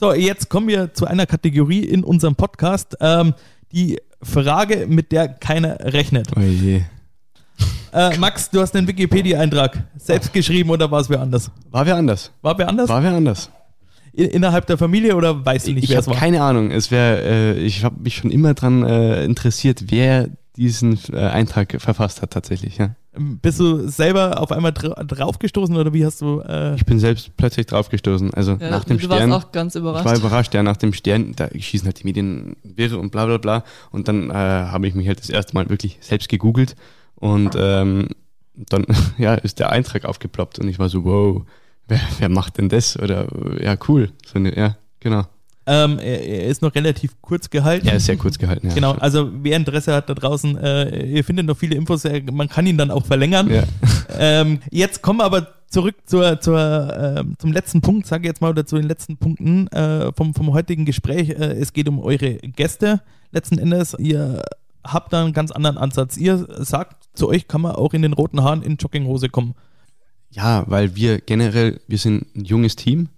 So, jetzt kommen wir zu einer Kategorie in unserem Podcast. Ähm, die Frage, mit der keiner rechnet. Oh je. Äh, Max, du hast einen Wikipedia-Eintrag selbst geschrieben oder war es wer anders? War wer anders? War wer anders? War wer anders? In, innerhalb der Familie oder weißt du nicht, ich wer es war? keine Ahnung. Es wäre, äh, ich habe mich schon immer daran äh, interessiert, wer diesen äh, Eintrag verfasst hat tatsächlich. Ja. Bist du selber auf einmal dra draufgestoßen oder wie hast du. Äh, Ich bin selbst plötzlich draufgestoßen. Also Ja, nach dem du Stern. warst auch ganz Ich überrascht. war überrascht, ja, nach dem Stern, da schießen halt die Medien wirre und bla bla bla. Und dann äh, habe ich mich halt das erste Mal wirklich selbst gegoogelt und ähm, dann [laughs] ja, ist der Eintrag aufgeploppt und ich war so, wow, wer, wer macht denn das? Oder ja, cool. So eine, ja, genau. Ähm, er, er ist noch relativ kurz gehalten. Ja, ist sehr kurz gehalten, ja. Genau, also wer Interesse hat da draußen, äh, ihr findet noch viele Infos, äh, man kann ihn dann auch verlängern. Ja. [laughs] Ähm, jetzt kommen wir aber zurück zur, zur, ähm, zum letzten Punkt, sage ich jetzt mal, oder zu den letzten Punkten äh, vom, vom heutigen Gespräch. Äh, es geht um eure Gäste letzten Endes. Ihr habt da einen ganz anderen Ansatz. Ihr sagt, zu euch kann man auch in den roten Haaren in Jogginghose kommen. Ja, weil wir generell, wir sind ein junges Team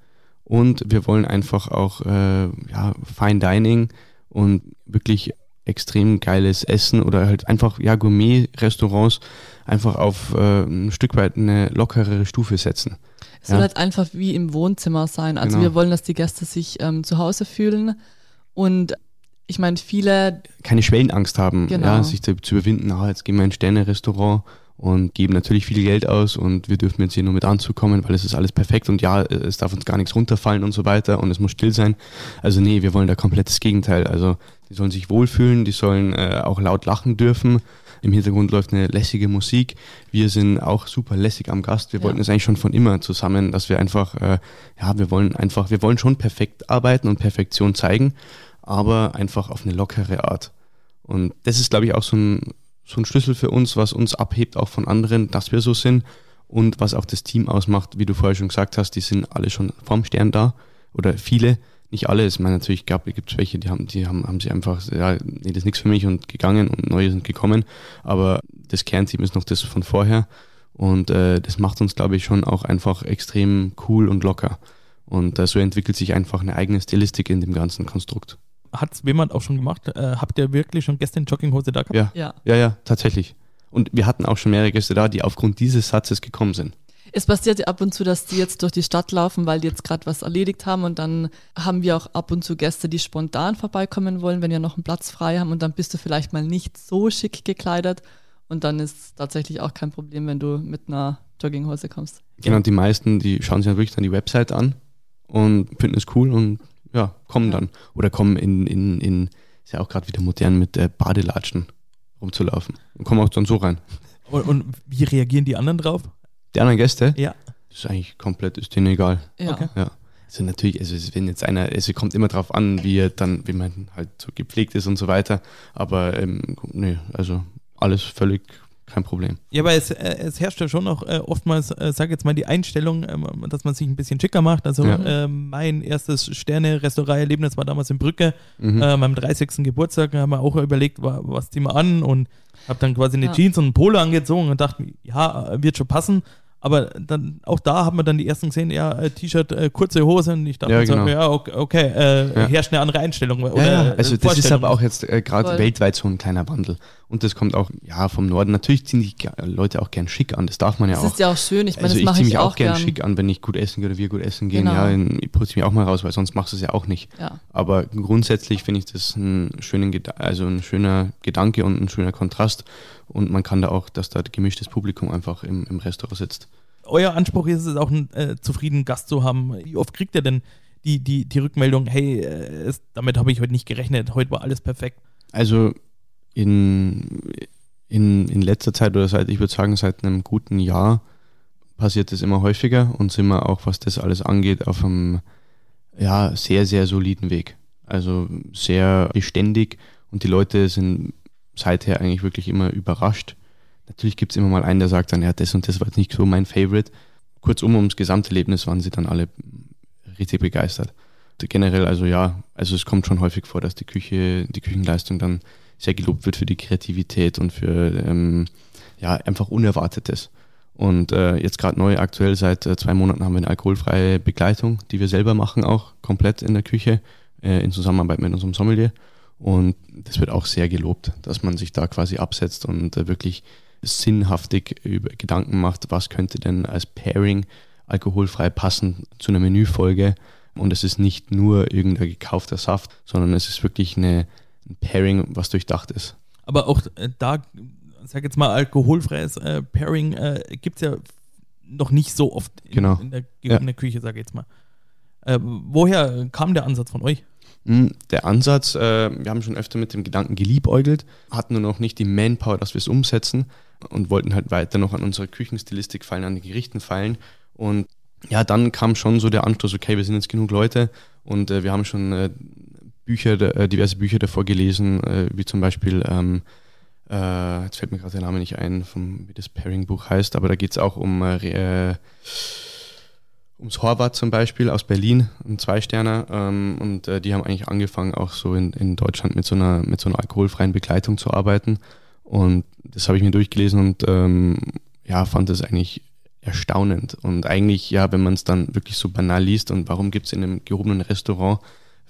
und wir wollen einfach auch äh, ja, Fine Dining und wirklich extrem geiles Essen oder halt einfach ja Gourmet-Restaurants einfach auf äh, ein Stück weit eine lockerere Stufe setzen. Es soll Ja. halt einfach wie im Wohnzimmer sein. Also Genau. wir wollen, dass die Gäste sich ähm, zu Hause fühlen. Und ich meine, viele, Keine Schwellenangst haben, Genau. ja, sich zu, zu überwinden, ah, jetzt gehen wir in ein Sterne-Restaurant und geben natürlich viel Geld aus und wir dürfen jetzt hier nur mit anzukommen, weil es ist alles perfekt und ja, es darf uns gar nichts runterfallen und so weiter und es muss still sein. Also nee, wir wollen da komplett das Gegenteil. Also die sollen sich wohlfühlen, die sollen äh, auch laut lachen dürfen. Im Hintergrund läuft eine lässige Musik. Wir sind auch super lässig am Gast. Wir Ja. wollten es eigentlich schon von immer zusammen, dass wir einfach, äh, ja, wir wollen einfach, wir wollen schon perfekt arbeiten und Perfektion zeigen, aber einfach auf eine lockere Art. Und das ist, glaube ich, auch so ein, so ein Schlüssel für uns, was uns abhebt auch von anderen, dass wir so sind und was auch das Team ausmacht, wie du vorher schon gesagt hast, die sind alle schon vom Stern da oder viele, nicht alle. Ich meine, natürlich gab, gibt es welche, die haben, die haben, haben sie einfach, ja, nee, das ist nichts für mich und gegangen und neue sind gekommen, aber das Kernteam ist noch das von vorher und äh, das macht uns, glaube ich, schon auch einfach extrem cool und locker. Und äh, so entwickelt sich einfach eine eigene Stilistik in dem ganzen Konstrukt. Hat es jemand auch schon gemacht? Äh, habt ihr wirklich schon gestern Jogginghose da gehabt? Ja, ja, ja, ja, tatsächlich. Und wir hatten auch schon mehrere Gäste da, die aufgrund dieses Satzes gekommen sind. es passiert ja ab und zu, dass die jetzt durch die Stadt laufen, weil die jetzt gerade was erledigt haben. Und dann haben wir auch ab und zu Gäste, die spontan vorbeikommen wollen, wenn wir noch einen Platz frei haben. Und dann bist du vielleicht mal nicht so schick gekleidet. Und dann ist es tatsächlich auch kein Problem, wenn du mit einer Jogginghose kommst. Genau, und die meisten, die schauen sich dann wirklich dann die Website an und finden es cool und ja, kommen Ja. dann. Oder kommen in, in, in ist ja auch gerade wieder modern mit äh, Badelatschen rumzulaufen. Und kommen auch dann so rein. Und, und wie reagieren die anderen drauf? Die anderen Gäste, Ja. das ist eigentlich komplett, ist denen egal. Ja. Okay. Ja. Also natürlich, also es- wenn jetzt einer, es kommt immer drauf an, wie er dann, wie man halt so gepflegt ist und so weiter. Aber ähm, nee, also alles völlig kein Problem. Ja, aber es, äh, es herrscht ja schon noch äh, oftmals, äh, sag jetzt mal, die Einstellung, ähm, dass man sich ein bisschen schicker macht. Also Ja. ähm, mein erstes Sterne-Restaurant-Erlebnis war damals in Brücke. Mhm. Äh, meinem 30. Geburtstag da haben wir auch überlegt, wa- was ziehen wir an und habe dann quasi eine Ja. Jeans und ein Polo angezogen und dachte, ja, wird schon passen. Aber dann auch da haben wir dann die ersten gesehen, ja, äh, T-Shirt, äh, kurze Hose und ich dachte Ja, mir so, genau. ja, okay, okay äh, Ja. herrscht eine andere Einstellung. Oder, ja, ja, äh, also das ist aber auch jetzt äh, gerade weltweit so ein kleiner Wandel. Und das kommt auch ja vom Norden. Natürlich ziehen die ge- Leute auch gern schick an, das darf man ja Das auch. ist ja auch schön. Ich meine, also das ich mache ziehe ich mich auch, auch gern gern. schick an, wenn ich gut essen gehe oder wir gut essen gehen. Genau. Ja, ich putze mich auch mal raus, weil sonst machst du es ja auch nicht. Ja. Aber grundsätzlich finde ich das ein, schönen, also ein schöner Gedanke und ein schöner Kontrast. Und man kann da auch, dass da gemischtes Publikum einfach im, im Restaurant sitzt. euer Anspruch ist es auch, einen äh, zufriedenen Gast zu haben. Wie oft kriegt ihr denn die, die, die Rückmeldung, hey, äh, damit habe ich heute nicht gerechnet, heute war alles perfekt. Also in, in, in letzter Zeit oder seit, ich würde sagen, seit einem guten Jahr passiert das immer häufiger und sind wir auch, was das alles angeht, auf einem ja, sehr, sehr soliden Weg. Also sehr beständig und die Leute sind seither eigentlich wirklich immer überrascht. Natürlich gibt es immer mal einen, der sagt dann, ja, das und das war jetzt nicht so mein Favorite. Kurzum, ums Gesamterlebnis waren sie dann alle richtig begeistert. Generell, also ja, also es kommt schon häufig vor, dass die Küche, die Küchenleistung dann sehr gelobt wird für die Kreativität und für ähm, ja, einfach Unerwartetes. Und äh, jetzt gerade neu, aktuell seit äh, zwei Monaten haben wir eine alkoholfreie Begleitung, die wir selber machen, auch komplett in der Küche, äh, in Zusammenarbeit mit unserem Sommelier. Und das wird auch sehr gelobt, dass man sich da quasi absetzt und äh, wirklich sinnhaftig über Gedanken macht, was könnte denn als Pairing alkoholfrei passen zu einer Menüfolge. Und es ist nicht nur irgendein gekaufter Saft, sondern es ist wirklich eine, ein Pairing, was durchdacht ist. Aber auch äh, da, sag jetzt mal, alkoholfreies äh, Pairing äh, gibt es ja noch nicht so oft in, Genau. in, der, Ja. in der Küche, sag ich jetzt mal. Äh, woher kam der Ansatz von euch? Hm, Der Ansatz, äh, wir haben schon öfter mit dem Gedanken geliebäugelt, hatten nur noch nicht die Manpower, dass wir es umsetzen und wollten halt weiter noch an unserer Küchenstilistik feilen, an den Gerichten feilen. Und ja, dann kam schon so der Anstoß, okay, wir sind jetzt genug Leute und äh, wir haben schon äh, Bücher, äh, diverse Bücher davor gelesen, äh, wie zum Beispiel, ähm, äh, jetzt fällt mir gerade der Name nicht ein, vom, wie das Pairing-Buch heißt, aber da geht es auch um ums Horvath zum Beispiel aus Berlin, ein Zweisterner. Ähm, und äh, die haben eigentlich angefangen, auch so in, in Deutschland mit so, einer, mit so einer alkoholfreien Begleitung zu arbeiten. Und das habe ich mir durchgelesen und ähm, ja, fand das eigentlich erstaunend. Und eigentlich, ja, wenn man es dann wirklich so banal liest und warum gibt es in einem gehobenen Restaurant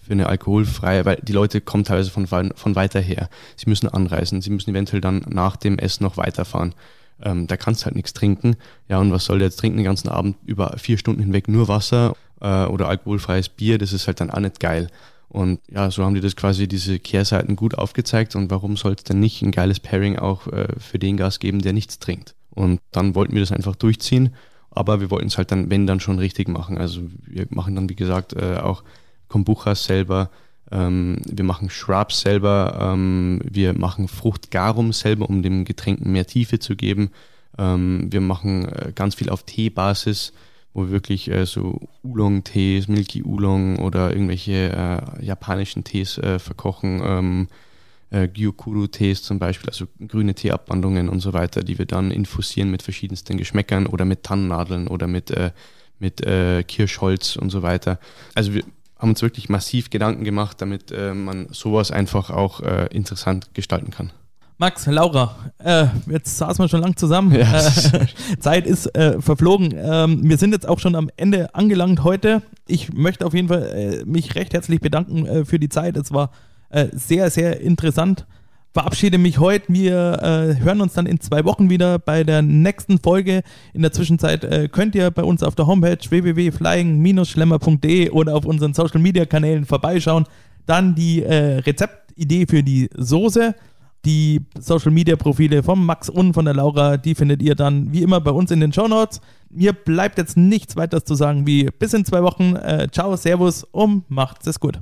für eine alkoholfreie, weil die Leute kommen teilweise von, von weiter her. Sie müssen anreisen, sie müssen eventuell dann nach dem Essen noch weiterfahren. Ähm, da kannst du halt nichts trinken. Ja, und was soll der jetzt trinken den ganzen Abend über vier Stunden hinweg nur Wasser äh, oder alkoholfreies Bier? Das ist halt dann auch nicht geil. Und ja, so haben die das quasi diese Kehrseiten gut aufgezeigt. Und warum soll es denn nicht ein geiles Pairing auch äh, für den Gast geben, der nichts trinkt? Und dann wollten wir das einfach durchziehen. Aber wir wollten es halt dann, wenn dann schon richtig machen. Also wir machen dann, wie gesagt, äh, auch Kombuchas selber. Ähm, wir machen Shrubs selber. Ähm, wir machen Fruchtgarum selber, um dem Getränken mehr Tiefe zu geben. Ähm, wir machen äh, ganz viel auf Teebasis, wo wir wirklich äh, so Oolong-Tees, Milky Oolong oder irgendwelche äh, japanischen Tees verkochen. Gyokuro-Tees zum Beispiel, also grüne Teeabwandlungen und so weiter, die wir dann infusieren mit verschiedensten Geschmäckern oder mit Tannennadeln oder mit, äh, mit äh, Kirschholz und so weiter. Also wir haben uns wirklich massiv Gedanken gemacht, damit äh, man sowas einfach auch äh, interessant gestalten kann. Max, Laura, äh, jetzt saßen wir schon lang zusammen. Ja. Äh, [laughs] Zeit ist äh, verflogen. Ähm, wir sind jetzt auch schon am Ende angelangt heute. Ich möchte auf jeden Fall äh, mich recht herzlich bedanken für die Zeit. Es war sehr, sehr interessant. Verabschiede mich heute. Wir äh, hören uns dann in zwei Wochen wieder bei der nächsten Folge. In der Zwischenzeit äh, könnt ihr bei uns auf der Homepage www.flying-schlemmer.de oder auf unseren Social Media Kanälen vorbeischauen. Dann die äh, Rezeptidee für die Soße. Die Social Media Profile vom Max und von der Laura, die findet ihr dann wie immer bei uns in den Show Notes. Mir bleibt jetzt nichts weiteres zu sagen wie bis in zwei Wochen. Äh, ciao, Servus und macht's es gut.